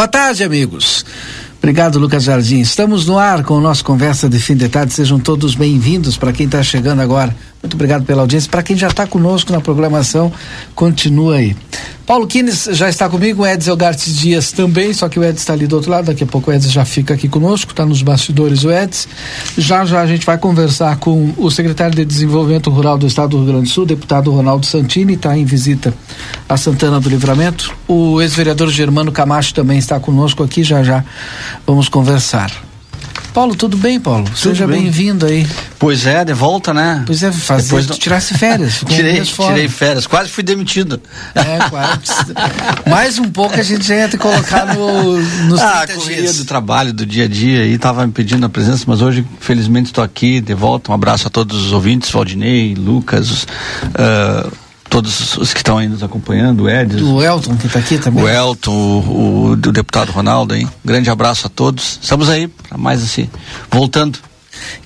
Boa tarde, amigos. Obrigado, Lucas Jardim. Estamos no ar com o nosso Conversa de Fim de Tarde. Sejam todos bem-vindos para quem está chegando agora. Muito obrigado pela audiência. Para quem já está conosco na programação, continua aí. Paulo Kines já está comigo, o Edson Elgartes Dias também, só que o Edson está ali do outro lado, daqui a pouco o Edson já fica aqui conosco, está nos bastidores o Edson. Já já a gente vai conversar com o secretário de Desenvolvimento Rural do Estado do Rio Grande do Sul, deputado Ronaldo Santini, está em visita a Santana do Livramento. O ex-vereador Germano Camacho também está conosco aqui, já já vamos conversar. Paulo, tudo bem, Paulo? Tudo Seja bem-vindo bem aí. Pois é, de volta, né? Pois é, fazer Depois do... tirasse férias. tirei, tirei férias, quase fui demitido. É, quase. Mais um pouco a gente já ia te colocar no, nos ah, a correria dias. do trabalho, do dia a dia, e estava me pedindo a presença, mas hoje, felizmente, estou aqui de volta. Um abraço a todos os ouvintes, Valdinei, Lucas, uh, todos os que estão aí nos acompanhando, o Edson. O Elton, que está aqui também. O Elton, o, o, o, deputado Ronaldo aí. Grande abraço a todos. Estamos aí para mais assim, voltando.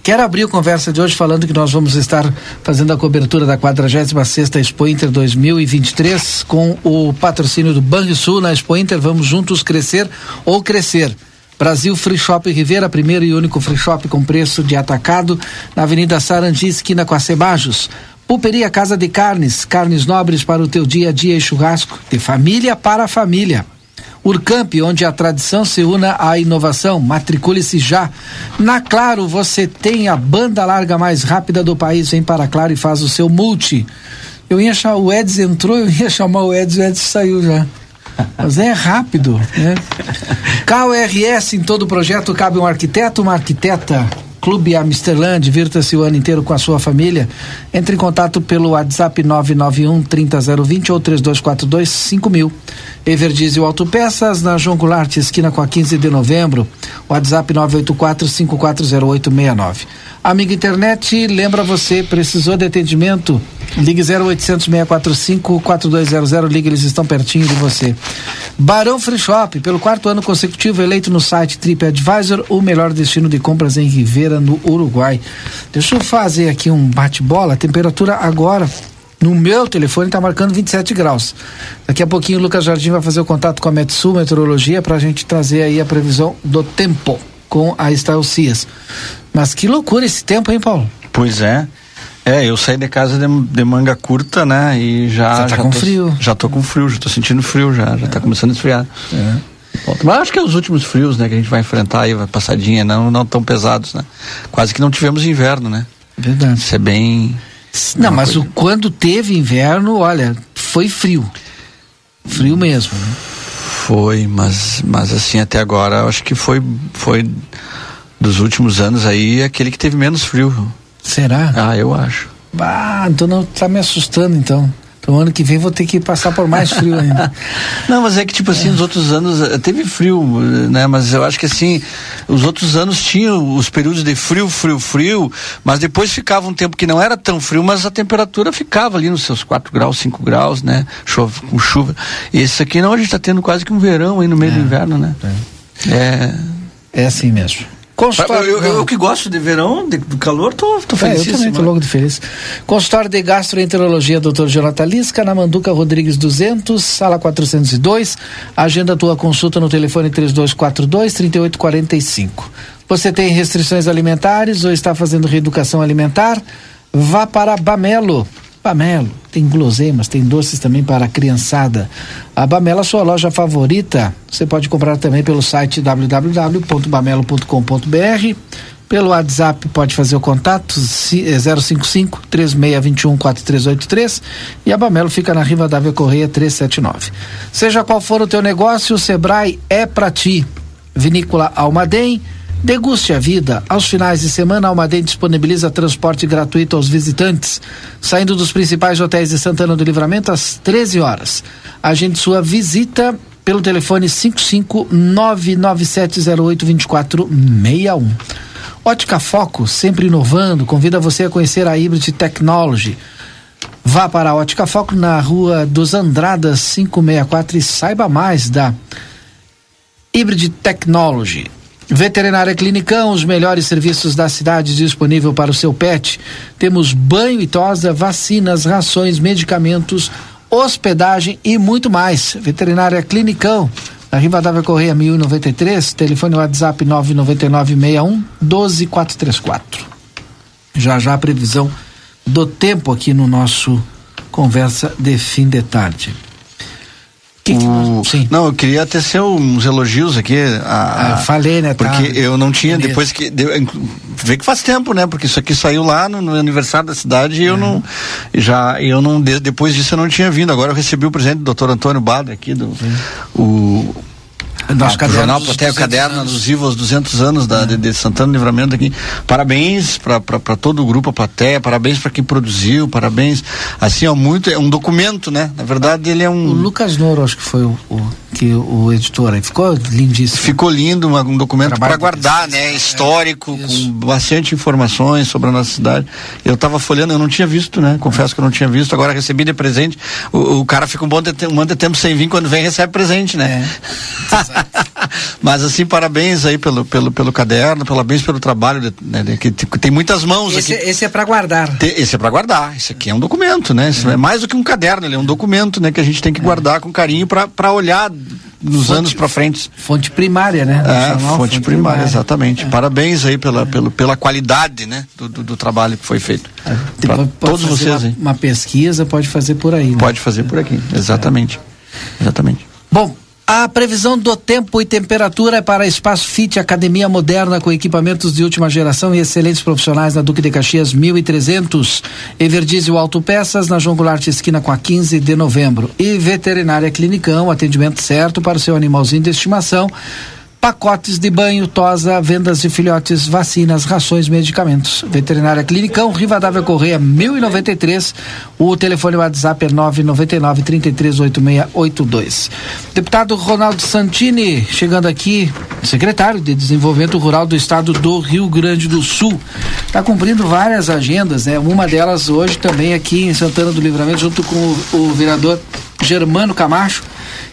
Quero abrir a conversa de hoje falando que nós vamos estar fazendo a cobertura da 46ª Expo Inter 2023 com o patrocínio do Banrisul na Expo Inter. Vamos juntos crescer ou crescer. Brasil Free Shop Rivera, primeiro e único free shop com preço de atacado na Avenida Sarandi, esquina com a Cebajos. Pulperia Casa de Carnes, carnes nobres para o teu dia a dia e churrasco, de família para família. Urcamp, onde a tradição se una à inovação. Matricule-se já. Na Claro, você tem a banda larga mais rápida do país. Vem para Claro e faz o seu multi. Eu ia chamar, o Eds entrou, eu ia chamar o Eds, o Eds saiu já. Mas é rápido, né? KRS, em todo projeto cabe um arquiteto, uma arquiteta. Clube Amsterland, divirta-se o ano inteiro com a sua família. Entre em contato pelo WhatsApp 991 30020 ou 3242 5000. Everdiesel Autopeças, na João Goulart, esquina com a 15 de novembro. WhatsApp 984 540869. Amiga Internet, lembra você, precisou de atendimento? Ligue 0800 645 4200, ligue, eles estão pertinho de você. Barão Free Shop, pelo quarto ano consecutivo, eleito no site TripAdvisor, o melhor destino de compras em Rivera, no Uruguai. Deixa eu fazer aqui um bate-bola, a temperatura agora no meu telefone está marcando 27 graus. Daqui a pouquinho o Lucas Jardim vai fazer o contato com a Metsu Meteorologia para a gente trazer aí a previsão do tempo com a Cias. Mas que loucura esse tempo, hein, Paulo? Pois é. É, eu saí de casa de, de manga curta, né? E já. Já tá já com tô, frio. Já tô com frio, já tô sentindo frio já, já tá começando a esfriar. É. Mas acho que é os últimos frios, né, que a gente vai enfrentar aí, vai passadinha, não, não tão pesados, né? Quase que não tivemos inverno, né? Verdade. Isso é bem. Não, mas o, quando teve inverno, olha, foi frio. Frio mesmo. Né? Foi, mas, mas assim, até agora, acho que foi, foi dos últimos anos aí aquele que teve menos frio. Será? Ah, eu acho. Ah, então não tá me assustando então. Então ano que vem vou ter que passar por mais frio ainda. Não, mas é que tipo assim, é. nos outros anos eh, teve frio, né? Mas eu acho que assim, os outros anos tinham os períodos de frio, frio, frio, mas depois ficava um tempo que não era tão frio, mas a temperatura ficava ali nos seus 4 graus, 5 graus, né? Chove, com chuva. E esse aqui não, a gente está tendo quase que um verão aí no meio é, do inverno, né? É. é. É assim mesmo. Consultório, eu, eu, eu, que gosto de verão, de, do calor, tô, tô feliz. É, eu também tô louco de feliz. Consultório de Gastroenterologia, Dr. Jonathan Lisca, na Manduca Rodrigues 200, sala 402. Agenda tua consulta no telefone 3242 3845. Você tem restrições alimentares ou está fazendo reeducação alimentar? Vá para Bamelo. Bamelo, tem guloseimas, tem doces também para a criançada. A Bamelo, a sua loja favorita, você pode comprar também pelo site www.bamelo.com.br. Pelo WhatsApp pode fazer o contato 055 3621 4383 e a Bamelo fica na Riva Dávia Correia 379. Seja qual for o teu negócio, o Sebrae é para ti. Vinícola Almaden Deguste a vida. Aos finais de semana, a Almaden disponibiliza transporte gratuito aos visitantes, saindo dos principais hotéis de Santana do Livramento às 13 horas. Agende sua visita pelo telefone 55997082461. Ótica Foco, sempre inovando, convida você a conhecer a Hybrid Technology. Vá para a Ótica Foco na rua dos Andradas 564 e saiba mais da Hybrid Technology. Veterinária Clinicão, os melhores serviços da cidade disponível para o seu pet. Temos banho e tosa, vacinas, rações, medicamentos, hospedagem e muito mais. Veterinária Clinicão, na Rivadavia Correia 1093, telefone WhatsApp 99961 12434. Já já a previsão do tempo aqui no nosso conversa de fim de tarde. Que que nós... Não, eu queria até ser uns elogios aqui. A, ah, falei, né? Tá porque eu não tinha, bonito. depois que. Vê que faz tempo, né? Porque isso aqui saiu lá no, no aniversário da cidade e eu não. Já, eu não. Depois disso eu não tinha vindo. Agora eu recebi o presente do doutor Antônio Badre aqui, do. O, nosso ah, jornal Plateia o Caderno alusivo aos 200 anos da, de, de, Santana Livramento aqui. Parabéns para todo o grupo, a plateia, parabéns para quem produziu, parabéns. Assim, é muito, é um documento, né? Na verdade, ele é um. O Lucas Noro, acho que foi o, o que o editor aí. Ficou lindíssimo. Ficou lindo, uma, um documento para guardar, né? Histórico, é, com bastante informações sobre a nossa cidade. Eu estava folhando, eu não tinha visto, né? Confesso que eu não tinha visto, agora recebi de presente. O, o cara fica um bom de, um monte de tempo sem vir, quando vem recebe presente, né? É. Mas assim, parabéns aí pelo, pelo, pelo caderno, parabéns pelo trabalho, de, né, de, que tem muitas mãos esse, aqui. Esse é para guardar. Te, esse é para guardar. Esse aqui é um documento, né? Esse é. é mais do que um caderno, ele é um documento, né? Que a gente tem que é. guardar com carinho para olhar nos fonte, anos para frente. Fonte primária, né? É, fonte, fonte, primária, primária. exatamente. É. Parabéns aí pela, é. pela, pela qualidade, né? Do, do, do trabalho que foi feito. É. Todos vocês uma, Uma pesquisa pode fazer por aí. Né? Pode fazer por aqui, exatamente. Exatamente. Bom, a previsão do tempo e temperatura é para Espaço Fit, academia moderna com equipamentos de última geração e excelentes profissionais na Duque de Caxias 1300. Everdizio Autopeças na João Goulart esquina com a 15 de novembro. E Veterinária Clinicão, atendimento certo para o seu animalzinho de estimação pacotes de banho, tosa, vendas de filhotes, vacinas, rações, medicamentos. Veterinária Clinicão, Rivadavia Correia, 1093. O telefone WhatsApp é 999 338682. Deputado Ronaldo Santini, chegando aqui, secretário de Desenvolvimento Rural do Estado do Rio Grande do Sul. Está cumprindo várias agendas, né? Uma delas hoje também aqui em Santana do Livramento, junto com o, o vereador Germano Camacho,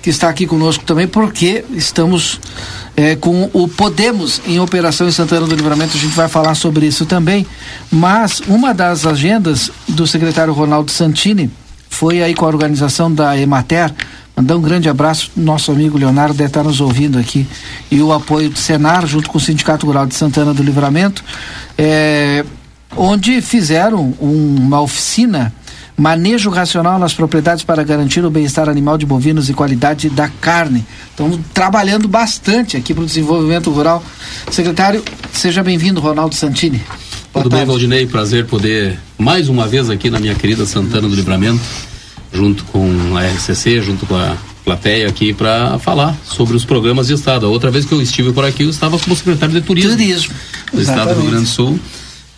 que está aqui conosco também, porque estamos é, com o Podemos em operação em Santana do Livramento, a gente vai falar sobre isso também. Mas uma das agendas do secretário Ronaldo Santini foi aí com a organização da Emater. Mandar um grande abraço, nosso amigo Leonardo deve estar nos ouvindo aqui. E o apoio do Senar, junto com o Sindicato Rural de Santana do Livramento, é, onde fizeram um, uma oficina manejo racional nas propriedades para garantir o bem-estar animal de bovinos e qualidade da carne. Estamos trabalhando bastante aqui para o desenvolvimento rural. Secretário, seja bem-vindo, Ronaldo Santini. Boa Tudo tarde. bem, Valdinei? Prazer poder mais uma vez aqui na minha querida Santana do Livramento, junto com a RCC, junto com a plateia aqui para falar sobre os programas de Estado. A outra vez que eu estive por aqui, eu estava como secretário de Turismo, Turismo. do Estado do Rio Grande do Sul.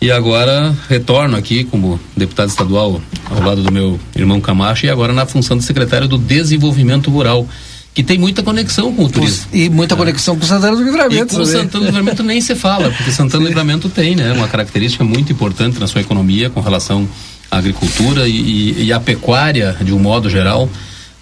E agora retorno aqui como deputado estadual ao lado do meu irmão Camacho e agora na função de secretário do Desenvolvimento Rural que tem muita conexão com o turismo. E muita conexão com Santana do Livramento. E com Santana do Livramento nem se fala, porque Santana do Livramento tem, né, uma característica muito importante na sua economia com relação à agricultura e, e, e à pecuária de um modo geral,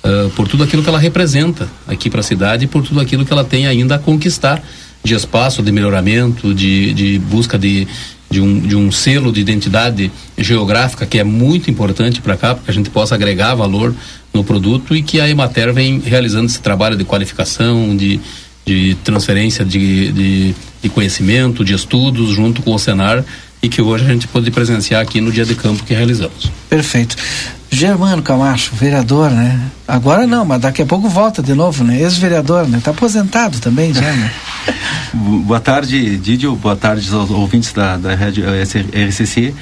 uh, por tudo aquilo que ela representa aqui para a cidade e por tudo aquilo que ela tem ainda a conquistar de espaço, de melhoramento, de, de busca de, de um, de um selo de identidade geográfica que é muito importante para cá, para que a gente possa agregar valor no produto e que a Emater vem realizando esse trabalho de qualificação, de, de transferência de, de, de conhecimento, de estudos junto com o Senar e que hoje a gente pôde presenciar aqui no dia de campo que realizamos. Perfeito. Germano Camacho, vereador, né? Agora não, mas daqui a pouco volta de novo, né? Ex-vereador, né? Tá aposentado também já, né? Boa tarde, Didio. Boa tarde aos ouvintes da, da Rádio RCC.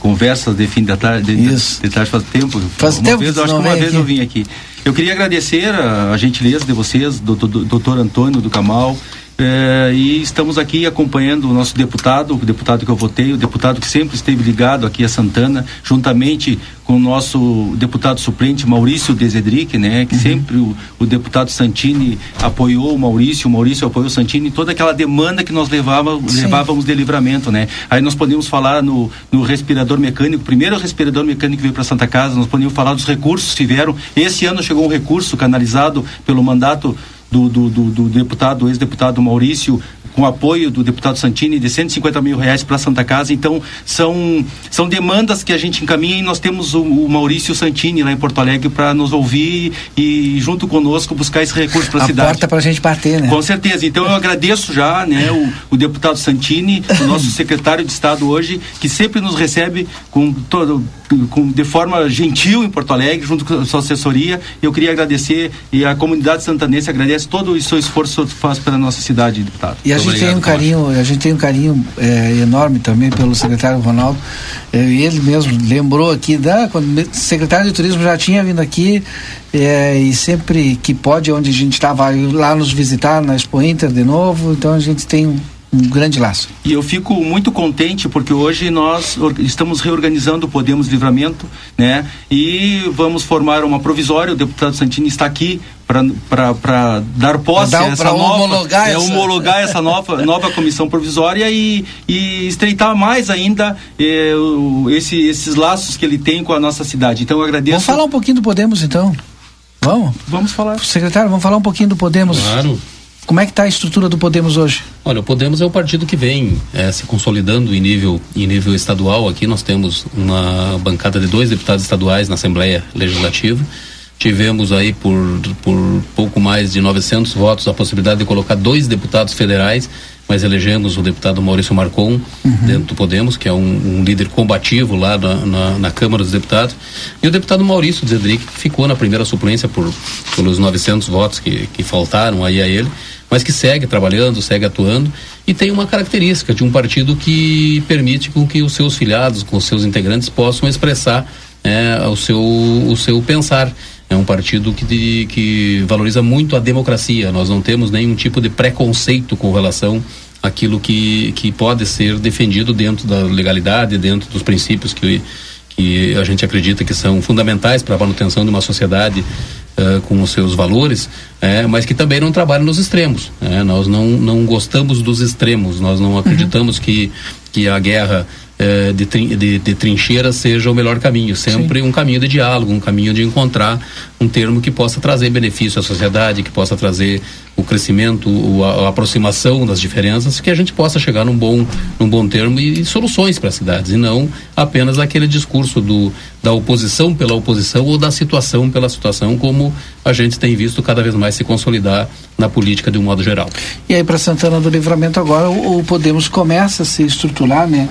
Conversa de fim da tarde, de, Isso. de tarde faz tempo. Faz uma tempo vez, que acho que uma vez aqui. eu vim aqui. Eu queria agradecer a, a gentileza de vocês, doutor, doutor Antônio do Camal, eh, e estamos aqui acompanhando o nosso deputado, o deputado que eu votei, o deputado que sempre esteve ligado aqui a Santana, juntamente com o nosso deputado suplente Maurício Desedric, né, Uhum. que sempre o, o deputado Santini apoiou o Maurício, o Maurício apoiou o Santini, toda aquela demanda que nós levava, levávamos de livramento, né? Aí nós podíamos falar no, no respirador mecânico, primeiro respirador mecânico que veio para Santa Casa, nós podíamos falar dos recursos que vieram. Esse ano chegou um recurso canalizado pelo mandato do, do, do, do deputado, ex-deputado Maurício, com apoio do deputado Santini, de 150 mil reais para Santa Casa. Então, são, são demandas que a gente encaminha e nós temos o, o Maurício Santini lá em Porto Alegre para nos ouvir e, junto conosco, buscar esse recurso para a A cidade. porta pra gente bater, né? Com certeza. Então eu agradeço já, né, o, o deputado Santini, o nosso secretário de Estado hoje, que sempre nos recebe com todo com, de forma gentil em Porto Alegre, junto com a sua assessoria. Eu queria agradecer e a comunidade santanense agradece todo o seu esforço que faz pela nossa cidade, deputado. E a gente Obrigado, tem um carinho, a gente tem um carinho é, enorme também pelo secretário Ronaldo. É, ele mesmo lembrou aqui da quando o secretário de turismo já tinha vindo aqui é, e sempre que pode, onde a gente estava lá nos visitar na Expo Inter de novo. Então a gente tem um, grande laço. E eu fico muito contente porque hoje nós estamos reorganizando o Podemos Livramento, né? E vamos formar uma provisória. O deputado Santini está aqui para dar posse dar- a essa nova, homologar é, essa- homologar essa nova, nova comissão provisória e, e estreitar mais ainda eh, o- esse, esses laços que ele tem com a nossa cidade. Então eu agradeço. Vamos falar um pouquinho do Podemos então? Vamos? Vamos falar. Secretário, vamos falar um pouquinho do Podemos. Claro. Como é que está a estrutura do Podemos hoje? Olha, o Podemos é um partido que vem eh, se consolidando em nível, em nível estadual. Aqui nós temos uma bancada de dois deputados estaduais na Assembleia Legislativa. Tivemos aí por, por pouco mais de 900 votos a possibilidade de colocar dois deputados federais, mas elegemos o deputado Maurício Marcon dentro do Podemos, que é um, um líder combativo lá na, na, na Câmara dos Deputados, e o deputado Maurício Zedric, que ficou na primeira suplência por, pelos 900 votos que, que faltaram aí a ele, mas que segue trabalhando, segue atuando e tem uma característica de um partido que permite com que os seus filiados, com os seus integrantes possam expressar é, o, seu, o seu pensar. É um partido que, de- que valoriza muito a democracia. Nós não temos nenhum tipo de preconceito com relação àquilo que, que pode ser defendido dentro da legalidade, dentro dos princípios que, que a gente acredita que são fundamentais para a manutenção de uma sociedade eh, com os seus valores, eh, mas que também não trabalham nos extremos. né? Nós não, não gostamos dos extremos, nós não acreditamos que, que a guerra eh, de, de, de trincheiras seja o melhor caminho. Sempre um caminho de diálogo, um caminho de encontrar um termo que possa trazer benefício à sociedade, que possa trazer o crescimento, o- a, a aproximação das diferenças, que a gente possa chegar num bom, num bom termo e, soluções para as cidades, e não apenas aquele discurso do, da oposição pela oposição ou da situação pela situação, como a gente tem visto cada vez mais se consolidar na política de um modo geral. E aí para Santana do Livramento agora o, o Podemos começa a se estruturar, né?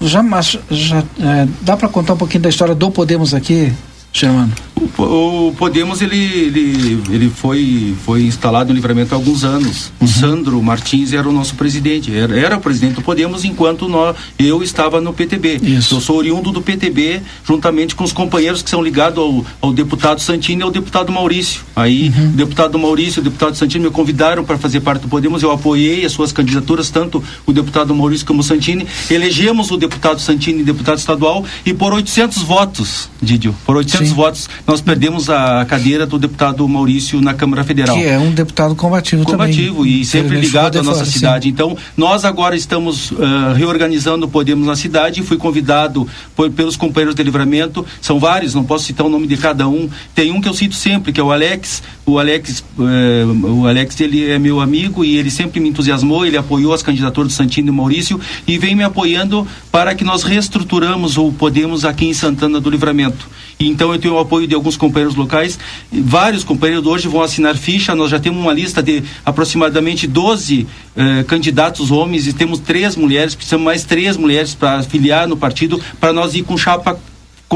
Já, mas, já é, dá para contar um pouquinho da história do Podemos aqui, Germano? O, Po- o Podemos ele, ele, ele foi, foi instalado no livramento há alguns anos. O Sandro Martins era o nosso presidente, era, era o presidente do Podemos enquanto nós, eu estava no PTB. Isso. Eu sou oriundo do PTB, juntamente com os companheiros que são ligados ao, ao deputado Santini e ao deputado Maurício. Aí o deputado Maurício e o deputado Santini me convidaram para fazer parte do Podemos, eu apoiei as suas candidaturas, tanto o deputado Maurício como o Santini. Elegemos o deputado Santini deputado estadual e por 800 votos, Didio, por 800 Sim. votos, nós perdemos a cadeira do deputado Maurício na Câmara Federal. Que é um deputado combativo, combativo também. e sempre ligado à nossa cidade. Então, nós agora estamos uh, reorganizando o Podemos na cidade. Fui convidado por, pelos companheiros de livramento. São vários, não posso citar o nome de cada um. Tem um que eu cito sempre, que é o Alex. O Alex, uh, o Alex ele é meu amigo e ele sempre me entusiasmou. Ele apoiou as candidaturas do Santino e Maurício e vem me apoiando para que nós reestruturamos o Podemos aqui em Santana do Livramento. Então eu tenho o apoio de alguns companheiros locais. Vários companheiros hoje vão assinar ficha. Nós já temos uma lista de aproximadamente 12 eh, candidatos homens e temos três mulheres. Precisamos mais três mulheres para filiar no partido para nós ir com chapa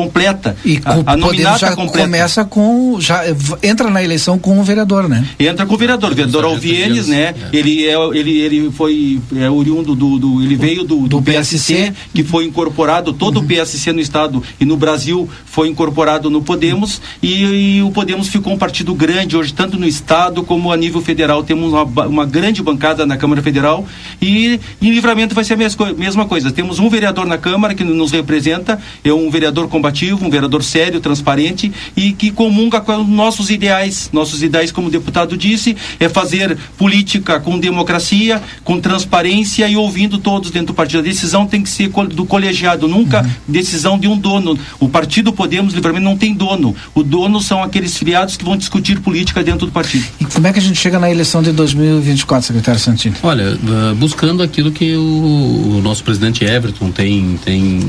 completa. E a, a nominata já completa. começa com já entra na eleição com o vereador, né? Entra com o vereador, o vereador Alvienes, né? É. Ele é ele ele foi é, oriundo do, do ele veio do, do, do PSC, PSC, que foi incorporado todo uhum. o PSC no estado e no Brasil foi incorporado no Podemos e, e, o Podemos ficou um partido grande hoje tanto no estado como a nível federal temos uma, uma grande bancada na Câmara Federal e em Livramento vai ser a mesma, mesma coisa. Temos um vereador na Câmara que nos representa, é um vereador combativo, um vereador sério, transparente e que comunga com nossos ideais. Nossos ideais, como o deputado disse, é fazer política com democracia, com transparência e ouvindo todos dentro do partido. A decisão tem que ser do colegiado, nunca uhum. decisão de um dono. O partido Podemos Livramento não tem dono. O dono são aqueles filiados que vão discutir política dentro do partido. E como é que a gente chega na eleição de 2024, secretário Santini? Olha, buscando aquilo que o, o nosso presidente Everton tem, tem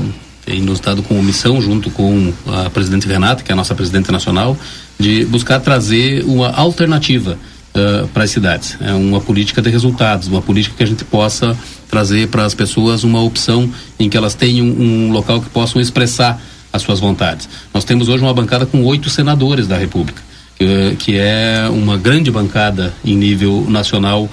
tem nos dado como missão, junto com a presidente Renata, que é a nossa presidente nacional, de buscar trazer uma alternativa uh, para as cidades. É uma política de resultados, uma política que a gente possa trazer para as pessoas uma opção em que elas tenham um local que possam expressar as suas vontades. Nós temos hoje uma bancada com oito senadores da República, que, que é uma grande bancada em nível nacional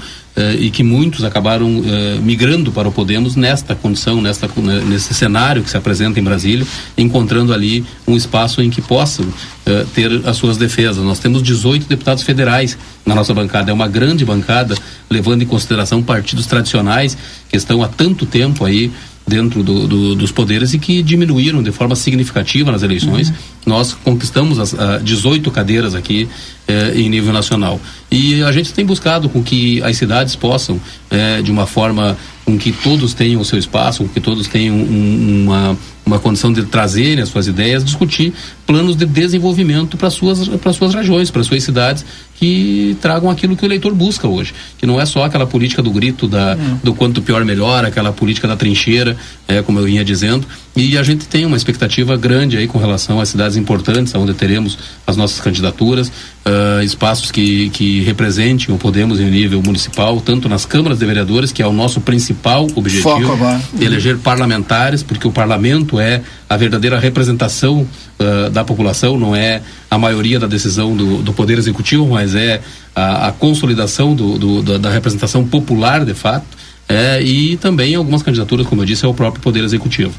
e que muitos acabaram uh, migrando para o Podemos nesta condição, nesta, nesse cenário que se apresenta em Brasília, encontrando ali um espaço em que possam uh, ter as suas defesas. Nós temos 18 deputados federais na nossa bancada, é uma grande bancada, levando em consideração partidos tradicionais que estão há tanto tempo aí dentro do, do, dos poderes e que diminuíram de forma significativa nas eleições. Uhum. Nós conquistamos as 18 cadeiras aqui eh, em nível nacional. E a gente tem buscado com que as cidades possam, eh, de uma forma com que todos tenham o seu espaço, com que todos tenham um, uma, uma condição de trazerem as suas ideias, discutir planos de desenvolvimento para suas para suas regiões, para suas cidades que tragam aquilo que o eleitor busca hoje, que não é só aquela política do grito da do quanto pior melhor, aquela política da trincheira, é como eu vinha dizendo, e a gente tem uma expectativa grande aí com relação às cidades importantes, onde teremos as nossas candidaturas, uh, espaços que que representem o Podemos em nível municipal, tanto nas câmaras de vereadores, que é o nosso principal objetivo, de eleger parlamentares, porque o parlamento é a verdadeira representação uh, da população, não é a maioria da decisão do, do Poder Executivo, mas é a, a consolidação do, do, da representação popular, de fato, é, e também algumas candidaturas, como eu disse, ao próprio Poder Executivo.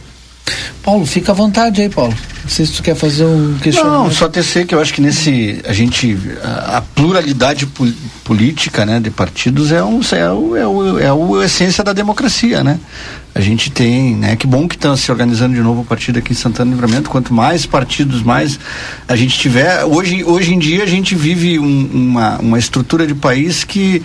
Paulo, fica à vontade aí, Paulo. Não sei se tu quer fazer um questionamento. Não, só tecer que eu acho que nesse a gente a, a pluralidade pol, política, né, de partidos é um é o, é o, é o essência da democracia, né? A gente tem, né? Que bom que está se organizando de novo o partido aqui em Santana Livramento. Quanto mais partidos, mais a gente tiver. Hoje, hoje em dia a gente vive um, uma, uma estrutura de país que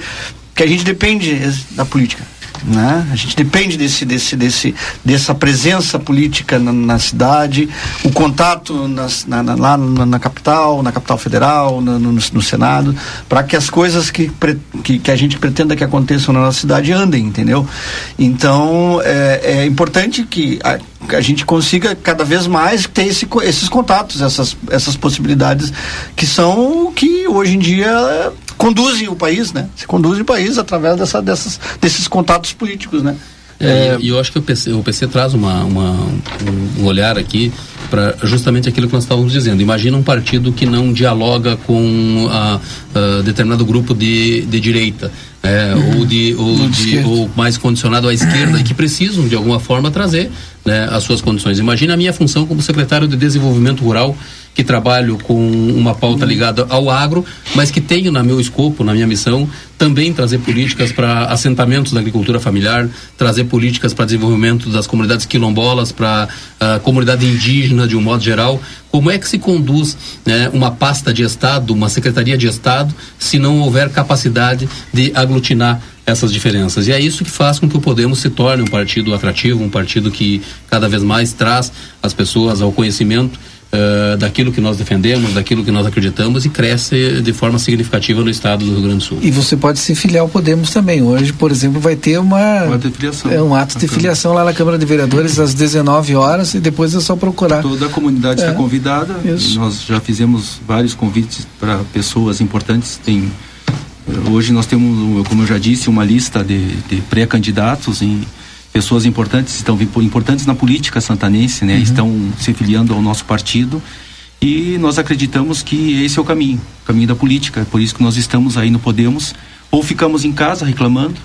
que a gente depende da política. Né? A gente depende desse, desse, desse, dessa presença política na, na cidade, o contato nas, na, na, lá na, capital, na capital federal, no, no, no Senado, para que as coisas que, que, que, a gente pretenda que aconteçam na nossa cidade andem, entendeu? Então é, é importante que a, a gente consiga cada vez mais ter esse, esses contatos, essas, essas possibilidades que são que hoje em dia conduzem o país, né? Se conduzem o país através dessa, dessas, desses contatos políticos, né? É, e eu acho que o PC, o PC traz uma, uma um olhar aqui para justamente aquilo que nós estávamos dizendo. Imagina um partido que não dialoga com a, a determinado grupo de, de direita. É, ou, de, ou, de, ou mais condicionado à esquerda e que precisam de alguma forma trazer né, as suas condições. Imagina a minha função como secretário de desenvolvimento rural que trabalho com uma pauta ligada ao agro, mas que tenho na meu escopo, na minha missão, também trazer políticas para assentamentos da agricultura familiar, trazer políticas para desenvolvimento das comunidades quilombolas, para a uh, comunidade indígena de um modo geral. Como é que se conduz né, uma pasta de Estado, uma secretaria de Estado, se não houver capacidade de aglutinar essas diferenças. E é isso que faz com que o Podemos se torne um partido atrativo, um partido que cada vez mais traz as pessoas ao conhecimento uh, daquilo que nós defendemos, daquilo que nós acreditamos e cresce de forma significativa no estado do Rio Grande do Sul. E você pode se filiar ao Podemos também. Hoje, por exemplo, vai ter uma, uma filiação. É, um ato de filiação lá na Câmara de Vereadores às 19 horas e depois é só procurar. Toda a comunidade é. está convidada. Isso. Nós já fizemos vários convites para pessoas importantes. Tem hoje nós temos, como eu já disse, uma lista de, de pré-candidatos em pessoas importantes estão importantes na política santanense, né? Uhum. Estão se filiando ao nosso partido e nós acreditamos que esse é o caminho, o caminho da política. Por isso que nós estamos aí no Podemos ou ficamos em casa reclamando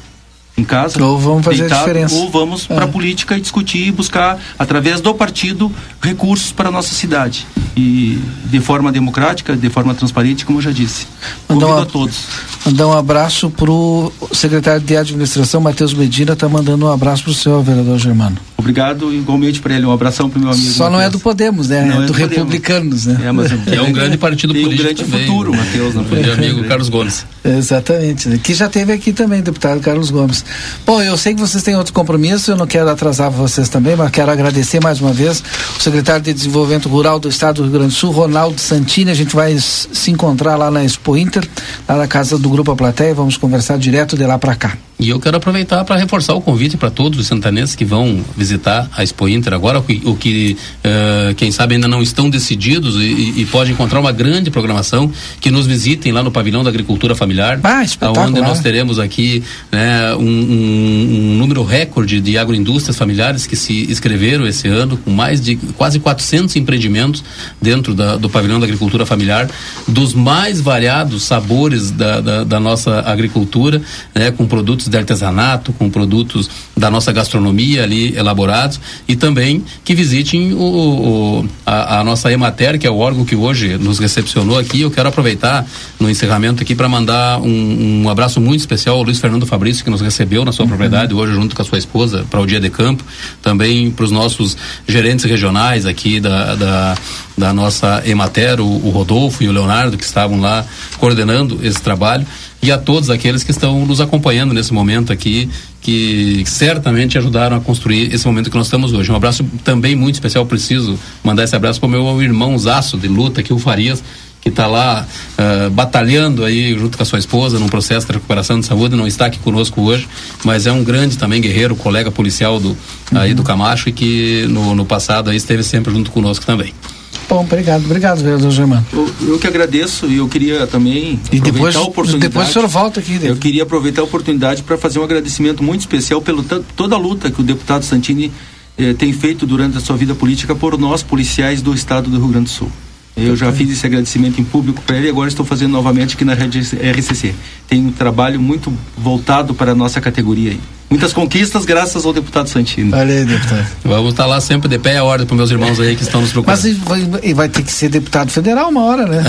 em casa. Ou vamos fazer deitado, a diferença. Ou vamos é. para a política e discutir e buscar, através do partido, recursos para a nossa cidade. E de forma democrática, de forma transparente, como eu já disse. Mandar Convido um, a todos. Mandar um abraço para o secretário de administração, Matheus Medina, está mandando um abraço para o senhor, vereador Germano. Obrigado, igualmente para ele. Um abração para o meu amigo. Só não é do Podemos, né? Não é, é do, do Republicanos, né? É, mas é um grande partido tem político. um grande também, futuro, né? Matheus. Meu amigo Carlos Gomes. Exatamente. Né? Que já teve aqui também, deputado Carlos Gomes. Bom, eu sei que vocês têm outro compromisso, eu não quero atrasar vocês também, mas quero agradecer mais uma vez o secretário de Desenvolvimento Rural do Estado do Rio Grande do Sul, Ronaldo Santini. A gente vai se encontrar lá na Expo Inter, lá na casa do Grupo A Plateia, vamos conversar direto de lá para cá. E eu quero aproveitar para reforçar o convite para todos os santanenses que vão visitar a Expo Inter agora, o que, uh, quem sabe ainda não estão decididos e, e, pode encontrar uma grande programação, que nos visitem lá no pavilhão da agricultura familiar, ah, onde nós teremos aqui né, um, um, um, número recorde de agroindústrias familiares que se inscreveram esse ano, com mais de quase 400 empreendimentos dentro da, do pavilhão da agricultura familiar, dos mais variados sabores da, da, da nossa agricultura, né, com produtos de artesanato, com produtos da nossa gastronomia ali elaborados e também que visitem o, o a, a, nossa Emater, que é o órgão que hoje nos recepcionou aqui. Eu quero aproveitar no encerramento aqui para mandar um, um, abraço muito especial ao Luiz Fernando Fabrício, que nos recebeu na sua uhum. propriedade hoje junto com a sua esposa para o dia de campo. Também para os nossos gerentes regionais aqui da, da, da nossa Emater, o, o Rodolfo e o Leonardo, que estavam lá coordenando esse trabalho e a todos aqueles que estão nos acompanhando nesse momento aqui, que certamente ajudaram a construir esse momento que nós estamos hoje. Um abraço também muito especial, preciso mandar esse abraço para o meu irmão Zaço de luta, que o Farias, que está lá uh, batalhando aí junto com a sua esposa num processo de recuperação de saúde, não está aqui conosco hoje, mas é um grande também guerreiro, colega policial do, uhum. aí do Camacho e que no, no passado aí esteve sempre junto conosco também. Bom, obrigado, obrigado, vereador Germano. Eu, eu, que agradeço e eu queria também e depois, a oportunidade. Depois o senhor volta aqui. Eu queria aproveitar a oportunidade para fazer um agradecimento muito especial pelo toda a luta que o deputado Santini eh, tem feito durante a sua vida política por nós, policiais do estado do Rio Grande do Sul. Eu já fiz esse agradecimento em público para ele e agora estou fazendo novamente aqui na rede RCC. Tem um trabalho muito voltado para a nossa categoria aí. Muitas conquistas graças ao deputado Santino. Olha aí, deputado. Vamos estar lá sempre de pé a ordem para meus irmãos aí que estão nos procurando. Mas vai, vai ter que ser deputado federal uma hora, né?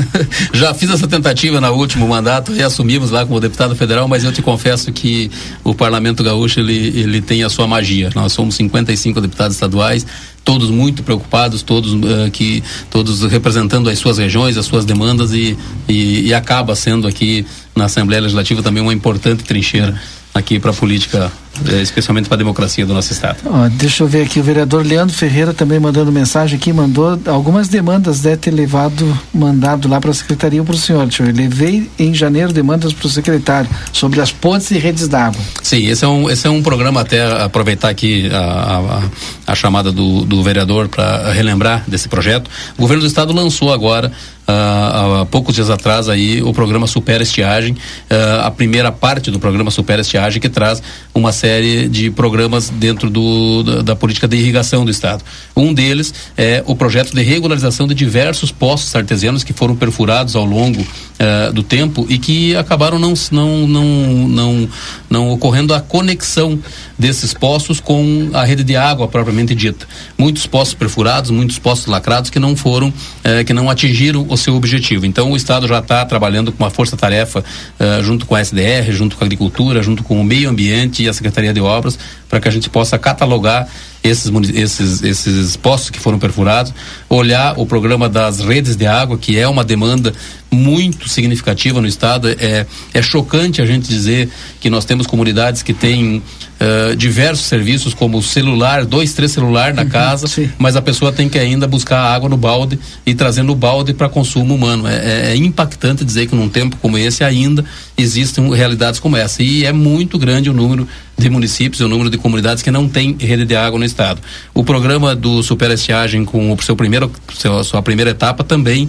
Já fiz essa tentativa no último mandato e assumimos lá como deputado federal, mas eu te confesso que o Parlamento Gaúcho ele, ele tem a sua magia. Nós somos 55 deputados estaduais, todos muito preocupados, todos uh, que todos representando as suas regiões, as suas demandas e, e, e acaba sendo aqui na Assembleia Legislativa também uma importante trincheira aqui para a política, especialmente para a democracia do nosso estado. Ó, deixa eu ver aqui, o vereador Leandro Ferreira também mandando mensagem aqui, mandou algumas demandas, deve ter levado, mandado lá para a secretaria para o senhor. Eu levei em janeiro demandas para o secretário sobre as pontes e redes d'água. Sim, esse é um, esse é um programa, até aproveitar aqui a, a, a chamada do, do vereador para relembrar desse projeto. O governo do estado lançou agora Uh, há poucos dias atrás aí o programa Super Estiagem, uh, a primeira parte do programa Super Estiagem que traz uma série de programas dentro do, da, da, política de irrigação do estado. Um deles é o projeto de regularização de diversos poços artesianos que foram perfurados ao longo uh, do tempo e que acabaram não, não, não, não, não ocorrendo a conexão desses poços com a rede de água propriamente dita. Muitos poços perfurados, muitos poços lacrados que não foram, uh, que não atingiram o seu objetivo. Então o Estado já está trabalhando com uma força-tarefa uh, junto com a SDR, junto com a agricultura, junto com o meio ambiente e a Secretaria de Obras, para que a gente possa catalogar esses, esses, esses poços que foram perfurados, olhar o programa das redes de água, que é uma demanda muito significativa no estado. É, é chocante a gente dizer que nós temos comunidades que têm uh, diversos serviços, como celular, dois, três celular na uhum, casa, sim. mas a pessoa tem que ainda buscar água no balde e trazer no balde para consumo humano. É, é, é, impactante dizer que num tempo como esse ainda existem realidades como essa. E é muito grande o número de municípios, o número de comunidades que não tem rede de água no estado. O programa do Super Estiagem com o seu primeiro, seu, sua primeira etapa também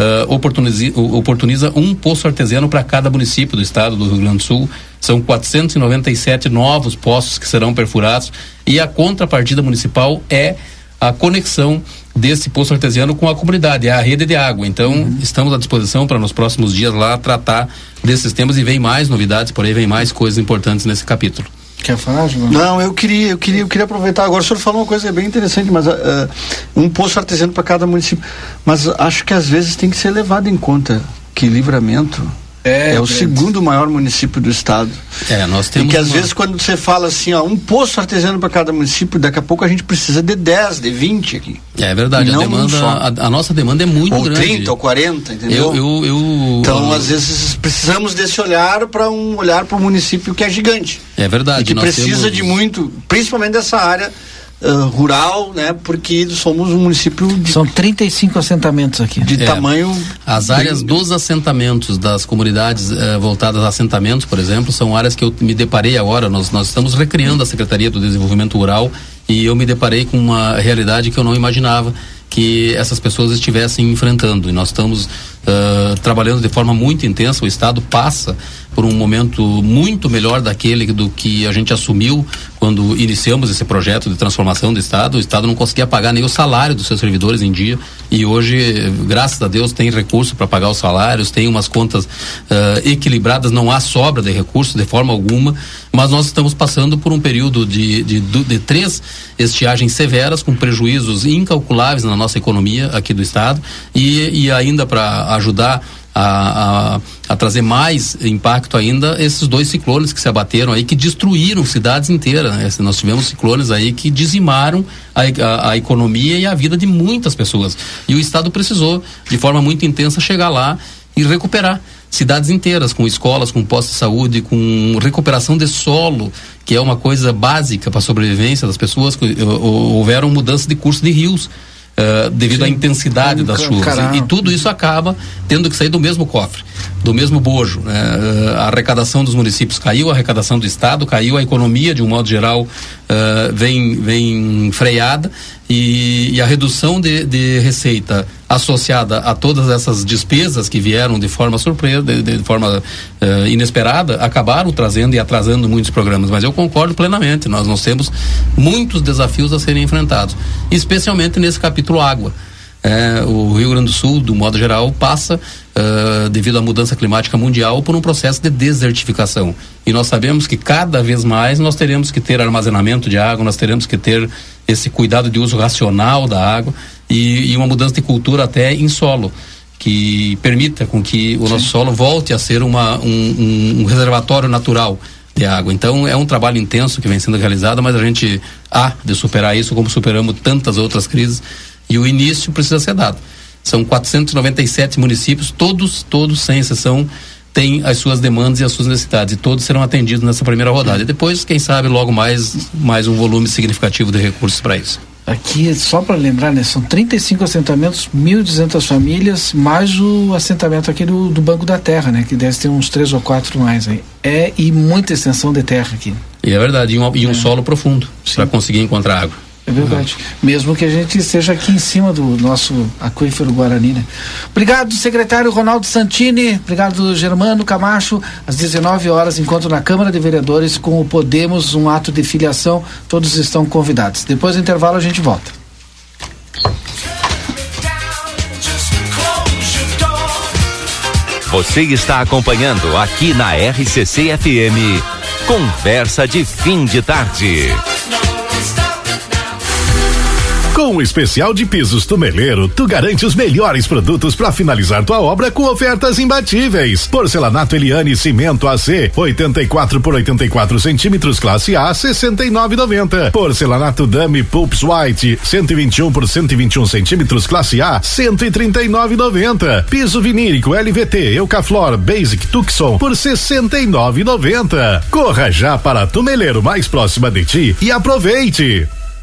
uh, oportuniza, oportuniza um poço artesiano para cada município do estado do Rio Grande do Sul. São 497 novos poços que serão perfurados e a contrapartida municipal é a conexão desse poço artesiano com a comunidade, é a rede de água. Então, uhum. estamos à disposição para nos próximos dias lá tratar desses temas e vem mais novidades, porém vem mais coisas importantes nesse capítulo. Quer falar, João? Não, eu queria, eu queria, eu queria aproveitar. Agora o senhor falou uma coisa bem interessante, mas uh, um poço artesiano para cada município. Mas acho que às vezes tem que ser levado em conta que livramento é, é o segundo maior município do estado. É, nós temos. E que às uma... vezes quando você fala assim, ó, um poço artesiano para cada município, daqui a pouco a gente precisa de 10, de 20 aqui. É verdade, a demanda, a, a, nossa demanda é muito ou grande. Ou 30 ou 40, entendeu? Eu, eu, eu então, eu, às vezes precisamos desse olhar para um olhar para o município que é gigante. É verdade. E que precisa temos... de muito, principalmente dessa área uh, rural, né? Porque somos um município de, São 35 assentamentos aqui. De é, tamanho. As áreas dos assentamentos, das comunidades uh, voltadas a assentamentos, por exemplo, são áreas que eu me deparei agora. Nós, nós estamos recriando a Secretaria do Desenvolvimento Rural e eu me deparei com uma realidade que eu não imaginava que essas pessoas estivessem enfrentando. E nós estamos uh, trabalhando de forma muito intensa. O Estado passa por um momento muito melhor daquele do que a gente assumiu quando iniciamos esse projeto de transformação do Estado. O Estado não conseguia pagar nem o salário dos seus servidores em dia e hoje, graças a Deus, tem recurso para pagar os salários, tem umas contas uh, equilibradas, não há sobra de recursos de forma alguma, mas nós estamos passando por um período de, de, de, de três estiagens severas com prejuízos incalculáveis na nossa economia aqui do Estado e, e ainda para ajudar a, a, a, trazer mais impacto ainda esses dois ciclones que se abateram aí, que destruíram cidades inteiras. Né? Nós tivemos ciclones aí que dizimaram a, a, a, economia e a vida de muitas pessoas. E o Estado precisou, de forma muito intensa, chegar lá e recuperar cidades inteiras, com escolas, com postos de saúde, com recuperação de solo, que é uma coisa básica para a sobrevivência das pessoas. Houveram mudanças de curso de rios uh, devido Sim. à intensidade das chuvas. E, e, tudo isso acaba tendo que sair do mesmo cofre, do mesmo bojo. Né? Uh, a arrecadação dos municípios caiu, a arrecadação do Estado caiu, a economia, de um modo geral, uh, vem, vem freada e, e a redução de, de, receita associada a todas essas despesas que vieram de forma surpresa, de, de forma uh, inesperada, acabaram trazendo e atrasando muitos programas. Mas eu concordo plenamente, nós, nós temos muitos desafios a serem enfrentados, especialmente nesse capítulo água. É, o Rio Grande do Sul, do modo geral, passa, uh, devido à mudança climática mundial, por um processo de desertificação. E nós sabemos que cada vez mais nós teremos que ter armazenamento de água, nós teremos que ter esse cuidado de uso racional da água e, e uma mudança de cultura até em solo que permita com que o Sim. nosso solo volte a ser uma, um, um, um reservatório natural de água. Então é um trabalho intenso que vem sendo realizado, mas a gente há de superar isso como superamos tantas outras crises e o início precisa ser dado. São 497 municípios, todos, todos, sem exceção, têm as suas demandas e as suas necessidades. E todos serão atendidos nessa primeira rodada. E depois, quem sabe, logo mais, mais um volume significativo de recursos para isso. Aqui, só para lembrar, né, são 35 assentamentos, 1.200 famílias, mais o assentamento aqui do, do, Banco da Terra, né, que deve ter uns três ou quatro mais aí. É, e muita extensão de terra aqui. E é verdade, e um, e um é. solo profundo, para conseguir encontrar água. É verdade. Uhum. Mesmo que a gente esteja aqui em cima do nosso aquífero Guarani, né? Obrigado, secretário Ronaldo Santini. Obrigado, Germano Camacho. Às 19 horas, encontro na Câmara de Vereadores com o Podemos, um ato de filiação. Todos estão convidados. Depois do intervalo, a gente volta. Você está acompanhando aqui na RCC FM. Conversa de fim de tarde. Com o especial de pisos Tumeleiro, tu garante os melhores produtos para finalizar tua obra com ofertas imbatíveis. Porcelanato Eliane Cimento AC, 84 por 84 centímetros, classe A, 69,90. Porcelanato Dami Pulps White, 121 por 121 centímetros, classe A, 139,90. Piso vinílico LVT Eucaflor Basic Tucson por 69,90. Corra já para Tumeleiro mais próxima de ti e aproveite.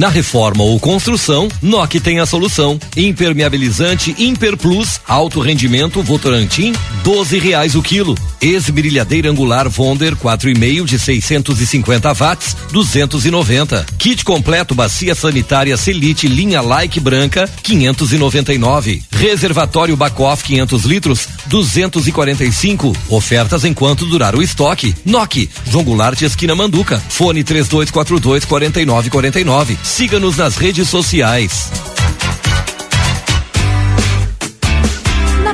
Na reforma ou construção, NOC tem a solução. Impermeabilizante Imper Plus, alto rendimento Votorantim, doze reais o quilo. Esmerilhadeira angular Vonder 4,5 de 650 watts, 290. Kit completo bacia sanitária Selite linha Like branca, 599. Reservatório Bacoff 500 litros, 245. Ofertas enquanto durar o estoque. NOC, João Goulart esquina Manduca. Fone 3242 4949. Siga-nos nas redes sociais.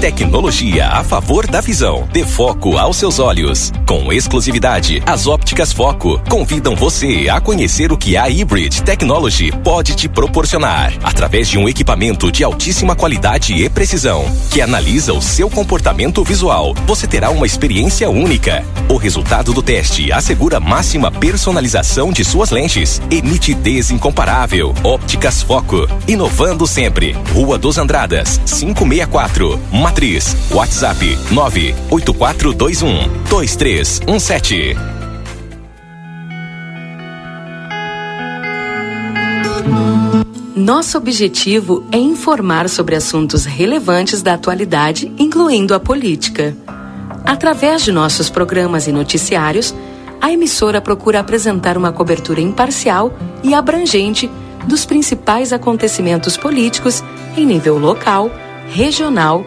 Tecnologia a favor da visão. Dê foco aos seus olhos. Com exclusividade, as ópticas Foco convidam você a conhecer o que a Hybrid Technology pode te proporcionar através de um equipamento de altíssima qualidade e precisão que analisa o seu comportamento visual. Você terá uma experiência única. O resultado do teste assegura máxima personalização de suas lentes e nitidez incomparável. Ópticas Foco, inovando sempre. Rua dos Andradas, 564. Matriz. WhatsApp 98421 2317. Nosso objetivo é informar sobre assuntos relevantes da atualidade, incluindo a política. Através de nossos programas e noticiários, a emissora procura apresentar uma cobertura imparcial e abrangente dos principais acontecimentos políticos em nível local, regional,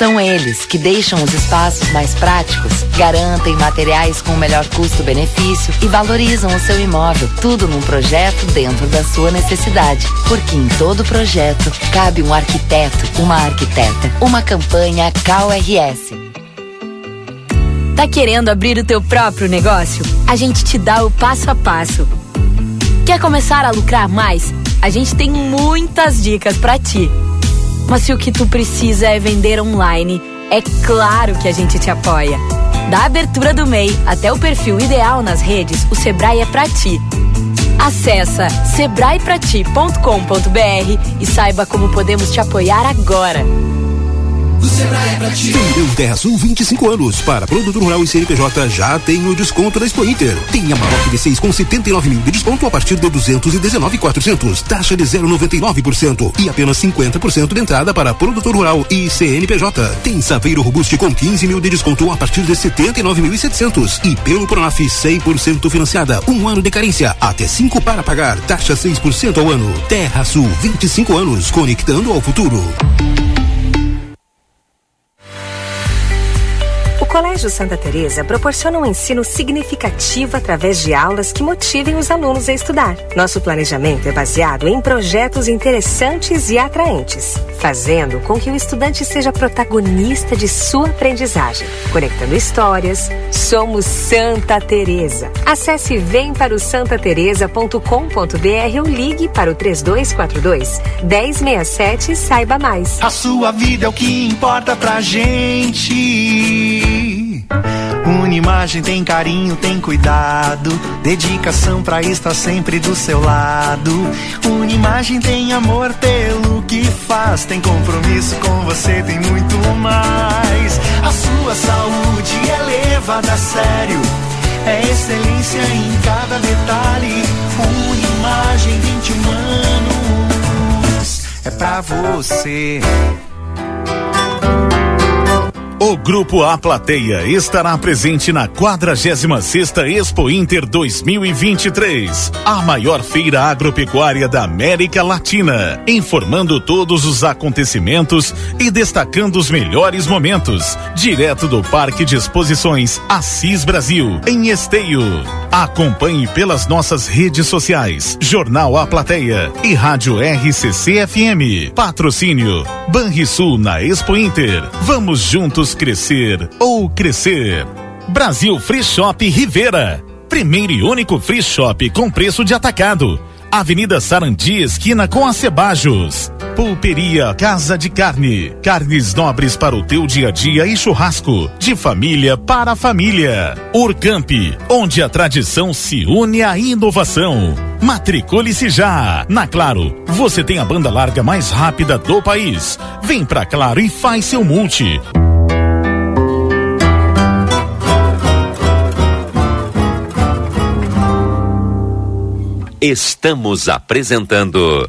São eles que deixam os espaços mais práticos, garantem materiais com o melhor custo-benefício e valorizam o seu imóvel. Tudo num projeto dentro da sua necessidade. Porque em todo projeto cabe um arquiteto, uma arquiteta. Uma campanha KRS. Tá querendo abrir o teu próprio negócio? A gente te dá o passo a passo. Quer começar a lucrar mais? A gente tem muitas dicas para ti. Mas se o que tu precisa é vender online, é claro que a gente te apoia. Da abertura do MEI até o perfil ideal nas redes, o Sebrae é pra ti. Acesse sebraeprati.com.br e saiba como podemos te apoiar agora. O Sebrae é pra ti. Vendeu Terra Sul 25 anos. Para produtor rural e CNPJ já tem o desconto da Expo Inter. Tem a Maroc V6 com 79 mil de desconto a partir de 219,400. Taxa de 0,99% e apenas 50% de entrada para produtor rural e CNPJ. Tem Saveiro Robuste com 15 mil de desconto a partir de 79.700 e pelo Pronaf 100% financiada. Um ano de carência, até 5 para pagar. Taxa 6% ao ano. Terra Sul 25 anos, conectando ao futuro. Colégio Santa Teresa proporciona um ensino significativo através de aulas que motivem os alunos a estudar. Nosso planejamento é baseado em projetos interessantes e atraentes, fazendo com que o estudante seja protagonista de sua aprendizagem, conectando histórias. Somos Santa Teresa. Acesse vemparossantateresa.com.br ou ligue para o 3242 1067 e saiba mais. A sua vida é o que importa pra gente. Unimagem tem carinho, tem cuidado, dedicação pra estar sempre do seu lado. Unimagem tem amor pelo que faz, tem compromisso com você, tem muito mais. A sua saúde é levada a sério, é excelência em cada detalhe. Unimagem 21 anos, é pra você. Grupo A Plateia estará presente na 46ª Expo Inter 2023, a maior feira agropecuária da América Latina, informando todos os acontecimentos e destacando os melhores momentos, direto do Parque de Exposições Assis Brasil, em Esteio. Acompanhe pelas nossas redes sociais, Jornal A Plateia e Rádio RCC FM. Patrocínio Banrisul na Expo Inter. Vamos juntos crescer ou crescer. Brasil Free Shop Rivera. Primeiro e único free shop com preço de atacado. Avenida Sarandi, esquina com Acebajos. Pulperia Casa de Carne. Carnes nobres para o teu dia a dia e churrasco. De família para família. Urcamp, onde a tradição se une à inovação. Matricule-se já. Na Claro, você tem a banda larga mais rápida do país. Vem pra Claro e faz seu multi. Estamos apresentando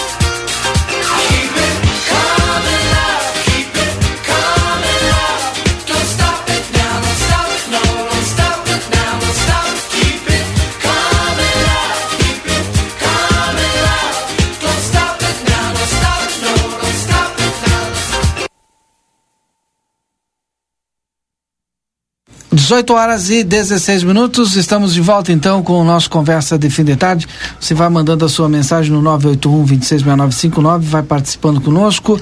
Dezoito horas e 16 minutos, estamos de volta então com o nosso Conversa de Fim de Tarde. Você vai mandando a sua mensagem no 981 266959, vai participando conosco.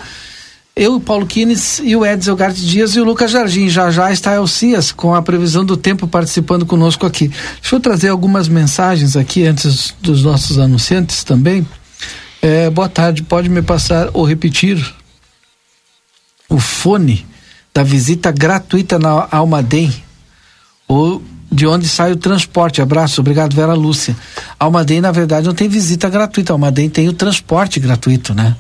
Eu, Paulo Quines e o Edson Garte Dias e o Lucas Jardim. Já já está Elcias com a previsão do tempo participando conosco aqui. Deixa eu trazer algumas mensagens aqui antes dos nossos anunciantes também. É, boa tarde, pode me passar ou repetir o fone da visita gratuita na Almaden ou de onde sai o transporte. Abraço, obrigado, Vera Lúcia. Almaden, na verdade, não tem visita gratuita, Almaden tem o transporte gratuito, né?